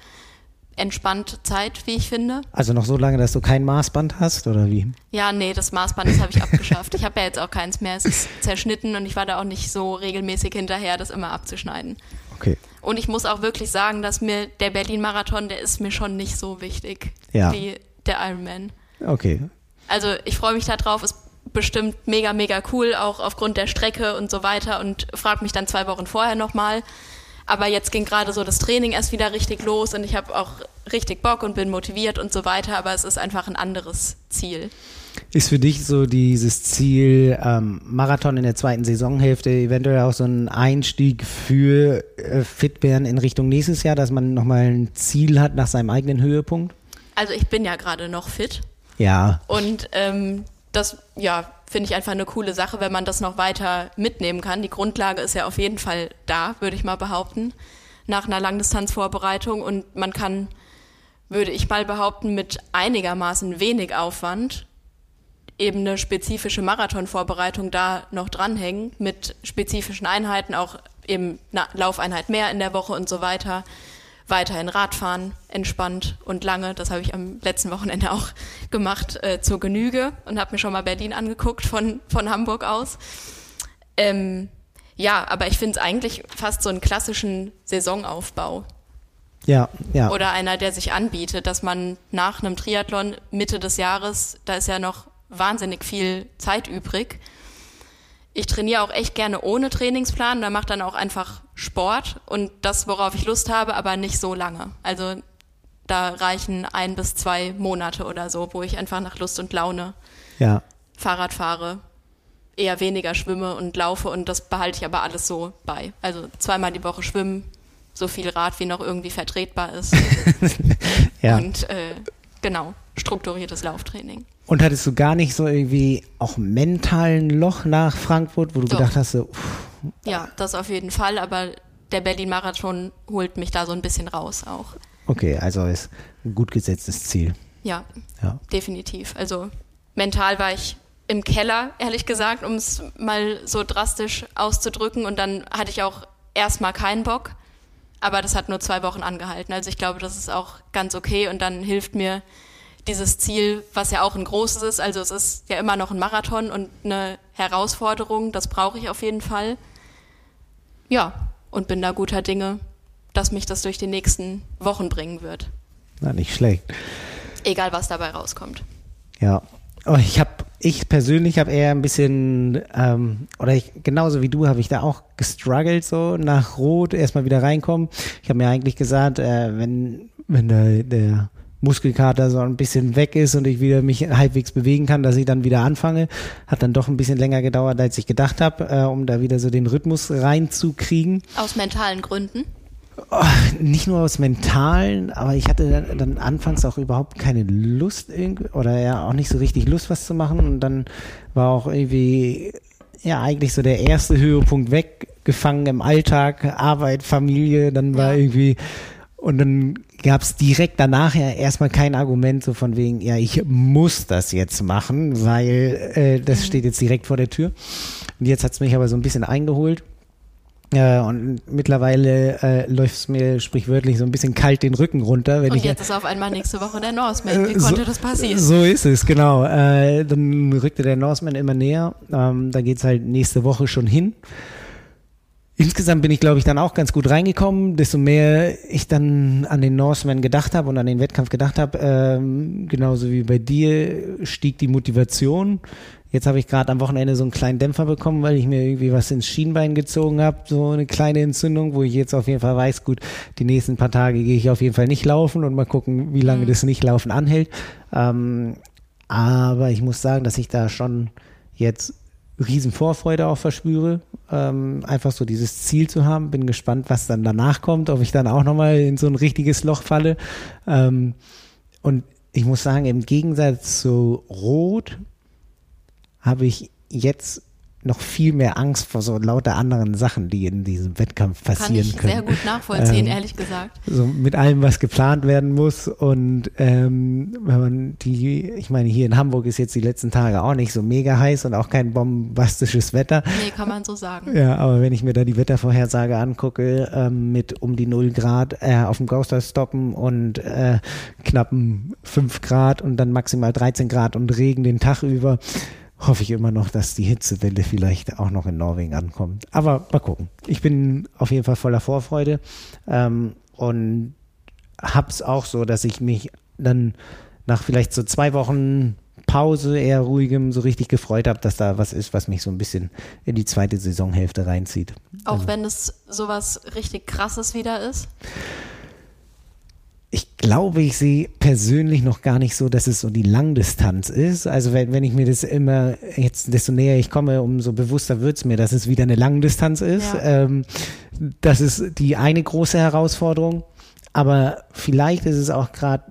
entspannt Zeit, wie ich finde. Also noch so lange, dass du kein Maßband hast oder wie? Ja, nee, das Maßband, das habe ich abgeschafft. Ich habe ja jetzt auch keins mehr. Es ist zerschnitten und ich war da auch nicht so regelmäßig hinterher, das immer abzuschneiden. Okay. Und ich muss auch wirklich sagen, dass mir der Berlin-Marathon, der ist mir schon nicht so wichtig ja. wie der Ironman. Okay. Also ich freue mich darauf. Es bestimmt mega, mega cool, auch aufgrund der Strecke und so weiter und frage mich dann zwei Wochen vorher nochmal. Aber jetzt ging gerade so das Training erst wieder richtig los und ich habe auch richtig Bock und bin motiviert und so weiter, aber es ist einfach ein anderes Ziel. Ist für dich so dieses Ziel ähm, Marathon in der zweiten Saisonhälfte eventuell auch so ein Einstieg für äh, fit werden in Richtung nächstes Jahr, dass man nochmal ein Ziel hat nach seinem eigenen Höhepunkt? Also ich bin ja gerade noch fit. Ja. Und ähm, das, ja, finde ich einfach eine coole Sache, wenn man das noch weiter mitnehmen kann. Die Grundlage ist ja auf jeden Fall da, würde ich mal behaupten, nach einer Langdistanzvorbereitung. Und man kann, würde ich mal behaupten, mit einigermaßen wenig Aufwand eben eine spezifische Marathonvorbereitung da noch dranhängen, mit spezifischen Einheiten, auch eben eine Laufeinheit mehr in der Woche und so weiter weiterhin Radfahren, entspannt und lange. Das habe ich am letzten Wochenende auch gemacht, äh, zur Genüge und habe mir schon mal Berlin angeguckt von, von Hamburg aus. Ähm, ja, aber ich finde es eigentlich fast so einen klassischen Saisonaufbau. Ja, ja. Oder einer, der sich anbietet, dass man nach einem Triathlon Mitte des Jahres, da ist ja noch wahnsinnig viel Zeit übrig, ich trainiere auch echt gerne ohne Trainingsplan. Da mache dann auch einfach Sport und das, worauf ich Lust habe, aber nicht so lange. Also da reichen ein bis zwei Monate oder so, wo ich einfach nach Lust und Laune ja. Fahrrad fahre, eher weniger schwimme und laufe und das behalte ich aber alles so bei. Also zweimal die Woche schwimmen, so viel Rad wie noch irgendwie vertretbar ist. ja. Und äh, genau, strukturiertes Lauftraining. Und hattest du gar nicht so irgendwie auch mentalen Loch nach Frankfurt, wo du Doch. gedacht hast, so, uff. Ja, das auf jeden Fall, aber der Berlin-Marathon holt mich da so ein bisschen raus auch. Okay, also ist ein gut gesetztes Ziel. Ja, ja. definitiv. Also mental war ich im Keller, ehrlich gesagt, um es mal so drastisch auszudrücken. Und dann hatte ich auch erstmal keinen Bock. Aber das hat nur zwei Wochen angehalten. Also ich glaube, das ist auch ganz okay. Und dann hilft mir dieses Ziel, was ja auch ein großes ist, also es ist ja immer noch ein Marathon und eine Herausforderung, das brauche ich auf jeden Fall. Ja, und bin da guter Dinge, dass mich das durch die nächsten Wochen bringen wird. Na, nicht schlecht. Egal, was dabei rauskommt. Ja, oh, ich habe, ich persönlich habe eher ein bisschen, ähm, oder ich, genauso wie du, habe ich da auch gestruggelt, so nach Rot erstmal wieder reinkommen. Ich habe mir eigentlich gesagt, äh, wenn, wenn der, der Muskelkater so ein bisschen weg ist und ich wieder mich halbwegs bewegen kann, dass ich dann wieder anfange. Hat dann doch ein bisschen länger gedauert, als ich gedacht habe, äh, um da wieder so den Rhythmus reinzukriegen. Aus mentalen Gründen? Oh, nicht nur aus mentalen, aber ich hatte dann, dann anfangs auch überhaupt keine Lust oder ja auch nicht so richtig Lust, was zu machen. Und dann war auch irgendwie ja eigentlich so der erste Höhepunkt weggefangen im Alltag, Arbeit, Familie. Dann war ja. irgendwie und dann gab es direkt danach ja erstmal kein Argument so von wegen, ja, ich muss das jetzt machen, weil äh, das mhm. steht jetzt direkt vor der Tür. Und jetzt hat es mich aber so ein bisschen eingeholt. Äh, und mittlerweile äh, läuft es mir sprichwörtlich so ein bisschen kalt den Rücken runter. Wenn und ich, jetzt ist auf einmal nächste Woche der Norseman. Wie äh, konnte so, das passieren? So ist es, genau. Äh, dann rückte der Norseman immer näher. Ähm, da geht's halt nächste Woche schon hin. Insgesamt bin ich, glaube ich, dann auch ganz gut reingekommen. Desto mehr ich dann an den Norseman gedacht habe und an den Wettkampf gedacht habe, ähm, genauso wie bei dir, stieg die Motivation. Jetzt habe ich gerade am Wochenende so einen kleinen Dämpfer bekommen, weil ich mir irgendwie was ins Schienbein gezogen habe, so eine kleine Entzündung, wo ich jetzt auf jeden Fall weiß, gut, die nächsten paar Tage gehe ich auf jeden Fall nicht laufen und mal gucken, wie lange mhm. das Nicht-Laufen anhält. Ähm, aber ich muss sagen, dass ich da schon jetzt riesen Vorfreude auch verspüre, ähm, einfach so dieses Ziel zu haben. Bin gespannt, was dann danach kommt, ob ich dann auch nochmal in so ein richtiges Loch falle. Ähm, und ich muss sagen, im Gegensatz zu Rot habe ich jetzt noch viel mehr Angst vor so lauter anderen Sachen, die in diesem Wettkampf passieren Kann ich können. sehr gut nachvollziehen, ähm, ehrlich gesagt. So mit allem, was geplant werden muss und ähm, wenn man die, ich meine, hier in Hamburg ist jetzt die letzten Tage auch nicht so mega heiß und auch kein bombastisches Wetter. Nee, kann man so sagen. Ja, aber wenn ich mir da die Wettervorhersage angucke, ähm, mit um die 0 Grad äh, auf dem Ghoster stoppen und äh, knappen 5 Grad und dann maximal 13 Grad und Regen den Tag über, hoffe ich immer noch, dass die Hitzewelle vielleicht auch noch in Norwegen ankommt. Aber mal gucken. Ich bin auf jeden Fall voller Vorfreude ähm, und hab's auch so, dass ich mich dann nach vielleicht so zwei Wochen Pause, eher ruhigem, so richtig gefreut habe, dass da was ist, was mich so ein bisschen in die zweite Saisonhälfte reinzieht. Auch also. wenn es sowas richtig krasses wieder ist? Ich glaube, ich sehe persönlich noch gar nicht so, dass es so die Langdistanz ist. Also wenn, wenn ich mir das immer, jetzt desto näher ich komme, umso bewusster wird es mir, dass es wieder eine Langdistanz ist. Ja. Ähm, das ist die eine große Herausforderung. Aber vielleicht ist es auch gerade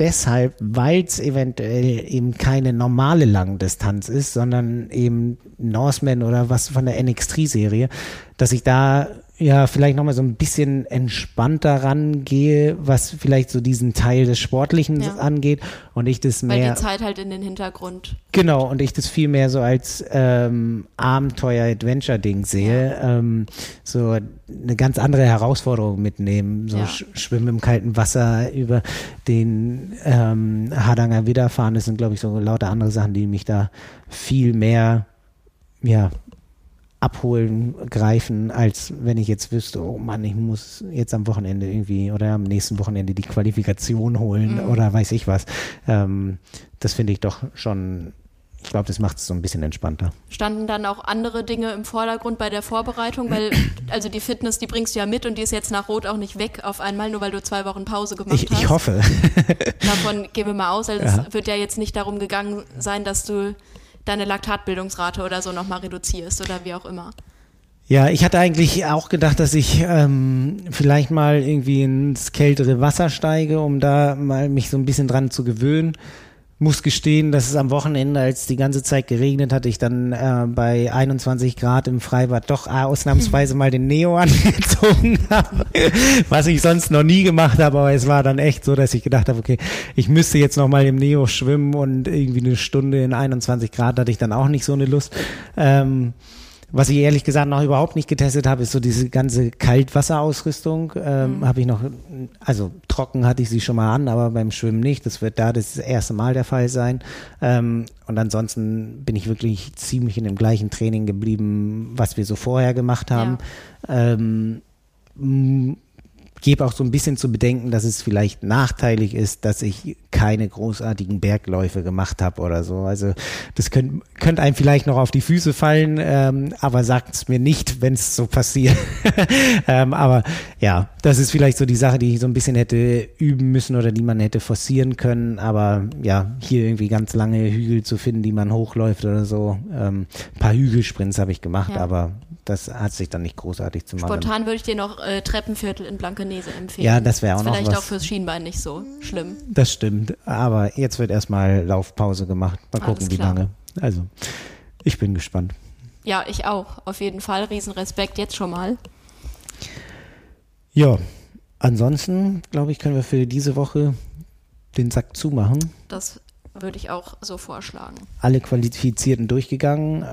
deshalb, weil es eventuell eben keine normale Langdistanz ist, sondern eben Norseman oder was von der NX3-Serie, dass ich da ja vielleicht nochmal so ein bisschen entspannter rangehe, was vielleicht so diesen Teil des Sportlichen ja. angeht und ich das mehr. Weil die Zeit halt in den Hintergrund. Genau, und ich das viel mehr so als ähm, Abenteuer-Adventure-Ding sehe. Ja. Ähm, so eine ganz andere Herausforderung mitnehmen. So ja. schwimmen im kalten Wasser über den ähm, Hardanger Widder fahren. Das sind, glaube ich, so lauter andere Sachen, die mich da viel mehr ja, abholen, greifen, als wenn ich jetzt wüsste, oh Mann, ich muss jetzt am Wochenende irgendwie oder am nächsten Wochenende die Qualifikation holen mhm. oder weiß ich was. Ähm, das finde ich doch schon ich glaube, das macht es so ein bisschen entspannter. Standen dann auch andere Dinge im Vordergrund bei der Vorbereitung? Weil, also die Fitness, die bringst du ja mit und die ist jetzt nach Rot auch nicht weg auf einmal, nur weil du zwei Wochen Pause gemacht ich, hast. Ich hoffe. Davon gehen wir mal aus. Also ja. es wird ja jetzt nicht darum gegangen sein, dass du deine Laktatbildungsrate oder so nochmal reduzierst oder wie auch immer. Ja, ich hatte eigentlich auch gedacht, dass ich ähm, vielleicht mal irgendwie ins kältere Wasser steige, um da mal mich so ein bisschen dran zu gewöhnen muss gestehen, dass es am Wochenende, als die ganze Zeit geregnet hat, ich dann äh, bei 21 Grad im Freibad doch ausnahmsweise mal den Neo angezogen habe, was ich sonst noch nie gemacht habe, aber es war dann echt so, dass ich gedacht habe, okay, ich müsste jetzt noch mal im Neo schwimmen und irgendwie eine Stunde in 21 Grad hatte ich dann auch nicht so eine Lust. Ähm, was ich ehrlich gesagt noch überhaupt nicht getestet habe, ist so diese ganze Kaltwasserausrüstung. Ähm, mhm. Habe ich noch, also trocken hatte ich sie schon mal an, aber beim Schwimmen nicht. Das wird da das erste Mal der Fall sein. Ähm, und ansonsten bin ich wirklich ziemlich in dem gleichen Training geblieben, was wir so vorher gemacht haben. Ja. Ähm, gebe auch so ein bisschen zu bedenken, dass es vielleicht nachteilig ist, dass ich keine großartigen Bergläufe gemacht habe oder so. Also das könnte könnt einem vielleicht noch auf die Füße fallen, ähm, aber sagt es mir nicht, wenn es so passiert. ähm, aber ja, das ist vielleicht so die Sache, die ich so ein bisschen hätte üben müssen oder die man hätte forcieren können. Aber ja, hier irgendwie ganz lange Hügel zu finden, die man hochläuft oder so. Ähm, ein paar Hügelsprints habe ich gemacht, ja. aber das hat sich dann nicht großartig zu machen. Spontan würde ich dir noch äh, Treppenviertel in Blankenese empfehlen. Ja, das wäre auch noch Vielleicht was. auch fürs Schienbein nicht so schlimm. Das stimmt, aber jetzt wird erstmal Laufpause gemacht. Mal gucken, wie lange. Also, ich bin gespannt. Ja, ich auch. Auf jeden Fall. Riesenrespekt jetzt schon mal. Ja, ansonsten, glaube ich, können wir für diese Woche den Sack zumachen. Das würde ich auch so vorschlagen. Alle Qualifizierten durchgegangen.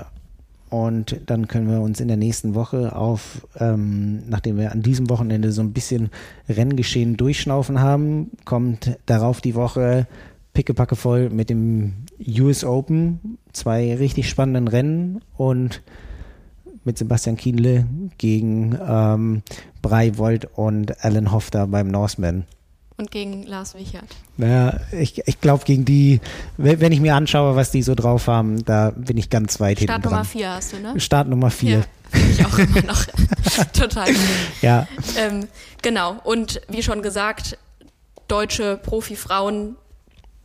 Und dann können wir uns in der nächsten Woche auf, ähm, nachdem wir an diesem Wochenende so ein bisschen Renngeschehen durchschnaufen haben, kommt darauf die Woche pickepacke voll mit dem US Open, zwei richtig spannenden Rennen und mit Sebastian Kienle gegen ähm, Brei Volt und Alan Hofter beim Norseman. Und gegen Lars Wichert. Naja, ich, ich glaube, gegen die, wenn ich mir anschaue, was die so drauf haben, da bin ich ganz weit hinten Start Nummer 4 hast du, ne? Start Nummer 4. Ja, ich auch immer noch. Total. Ja. Ähm, genau. Und wie schon gesagt, deutsche Profifrauen,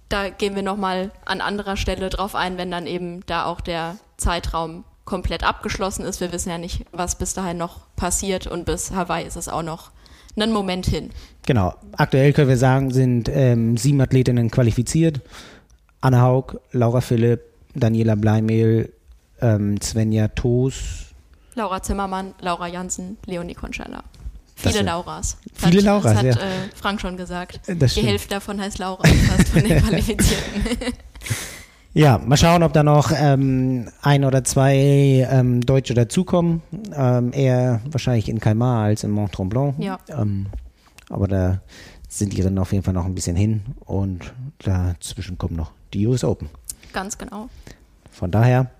da gehen wir nochmal an anderer Stelle drauf ein, wenn dann eben da auch der Zeitraum komplett abgeschlossen ist. Wir wissen ja nicht, was bis dahin noch passiert und bis Hawaii ist es auch noch einen Moment hin. Genau. Aktuell können wir sagen, sind ähm, sieben Athletinnen qualifiziert. Anna Haug, Laura Philipp, Daniela Bleimehl, ähm, Svenja Toos. Laura Zimmermann, Laura Jansen, Leonie Conchella. Viele das Lauras. Viele hat, Lauras, das hat ja. äh, Frank schon gesagt. Die Hälfte davon heißt Laura, fast von den Qualifizierten. Ja, mal schauen, ob da noch ähm, ein oder zwei ähm, Deutsche dazukommen. Ähm, eher wahrscheinlich in Kalmar als in Mont Tremblant. Ja. Ähm, aber da sind die Rennen auf jeden Fall noch ein bisschen hin und dazwischen kommen noch die US Open. Ganz genau. Von daher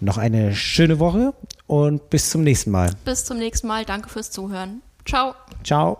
noch eine schöne Woche und bis zum nächsten Mal. Bis zum nächsten Mal. Danke fürs Zuhören. Ciao. Ciao.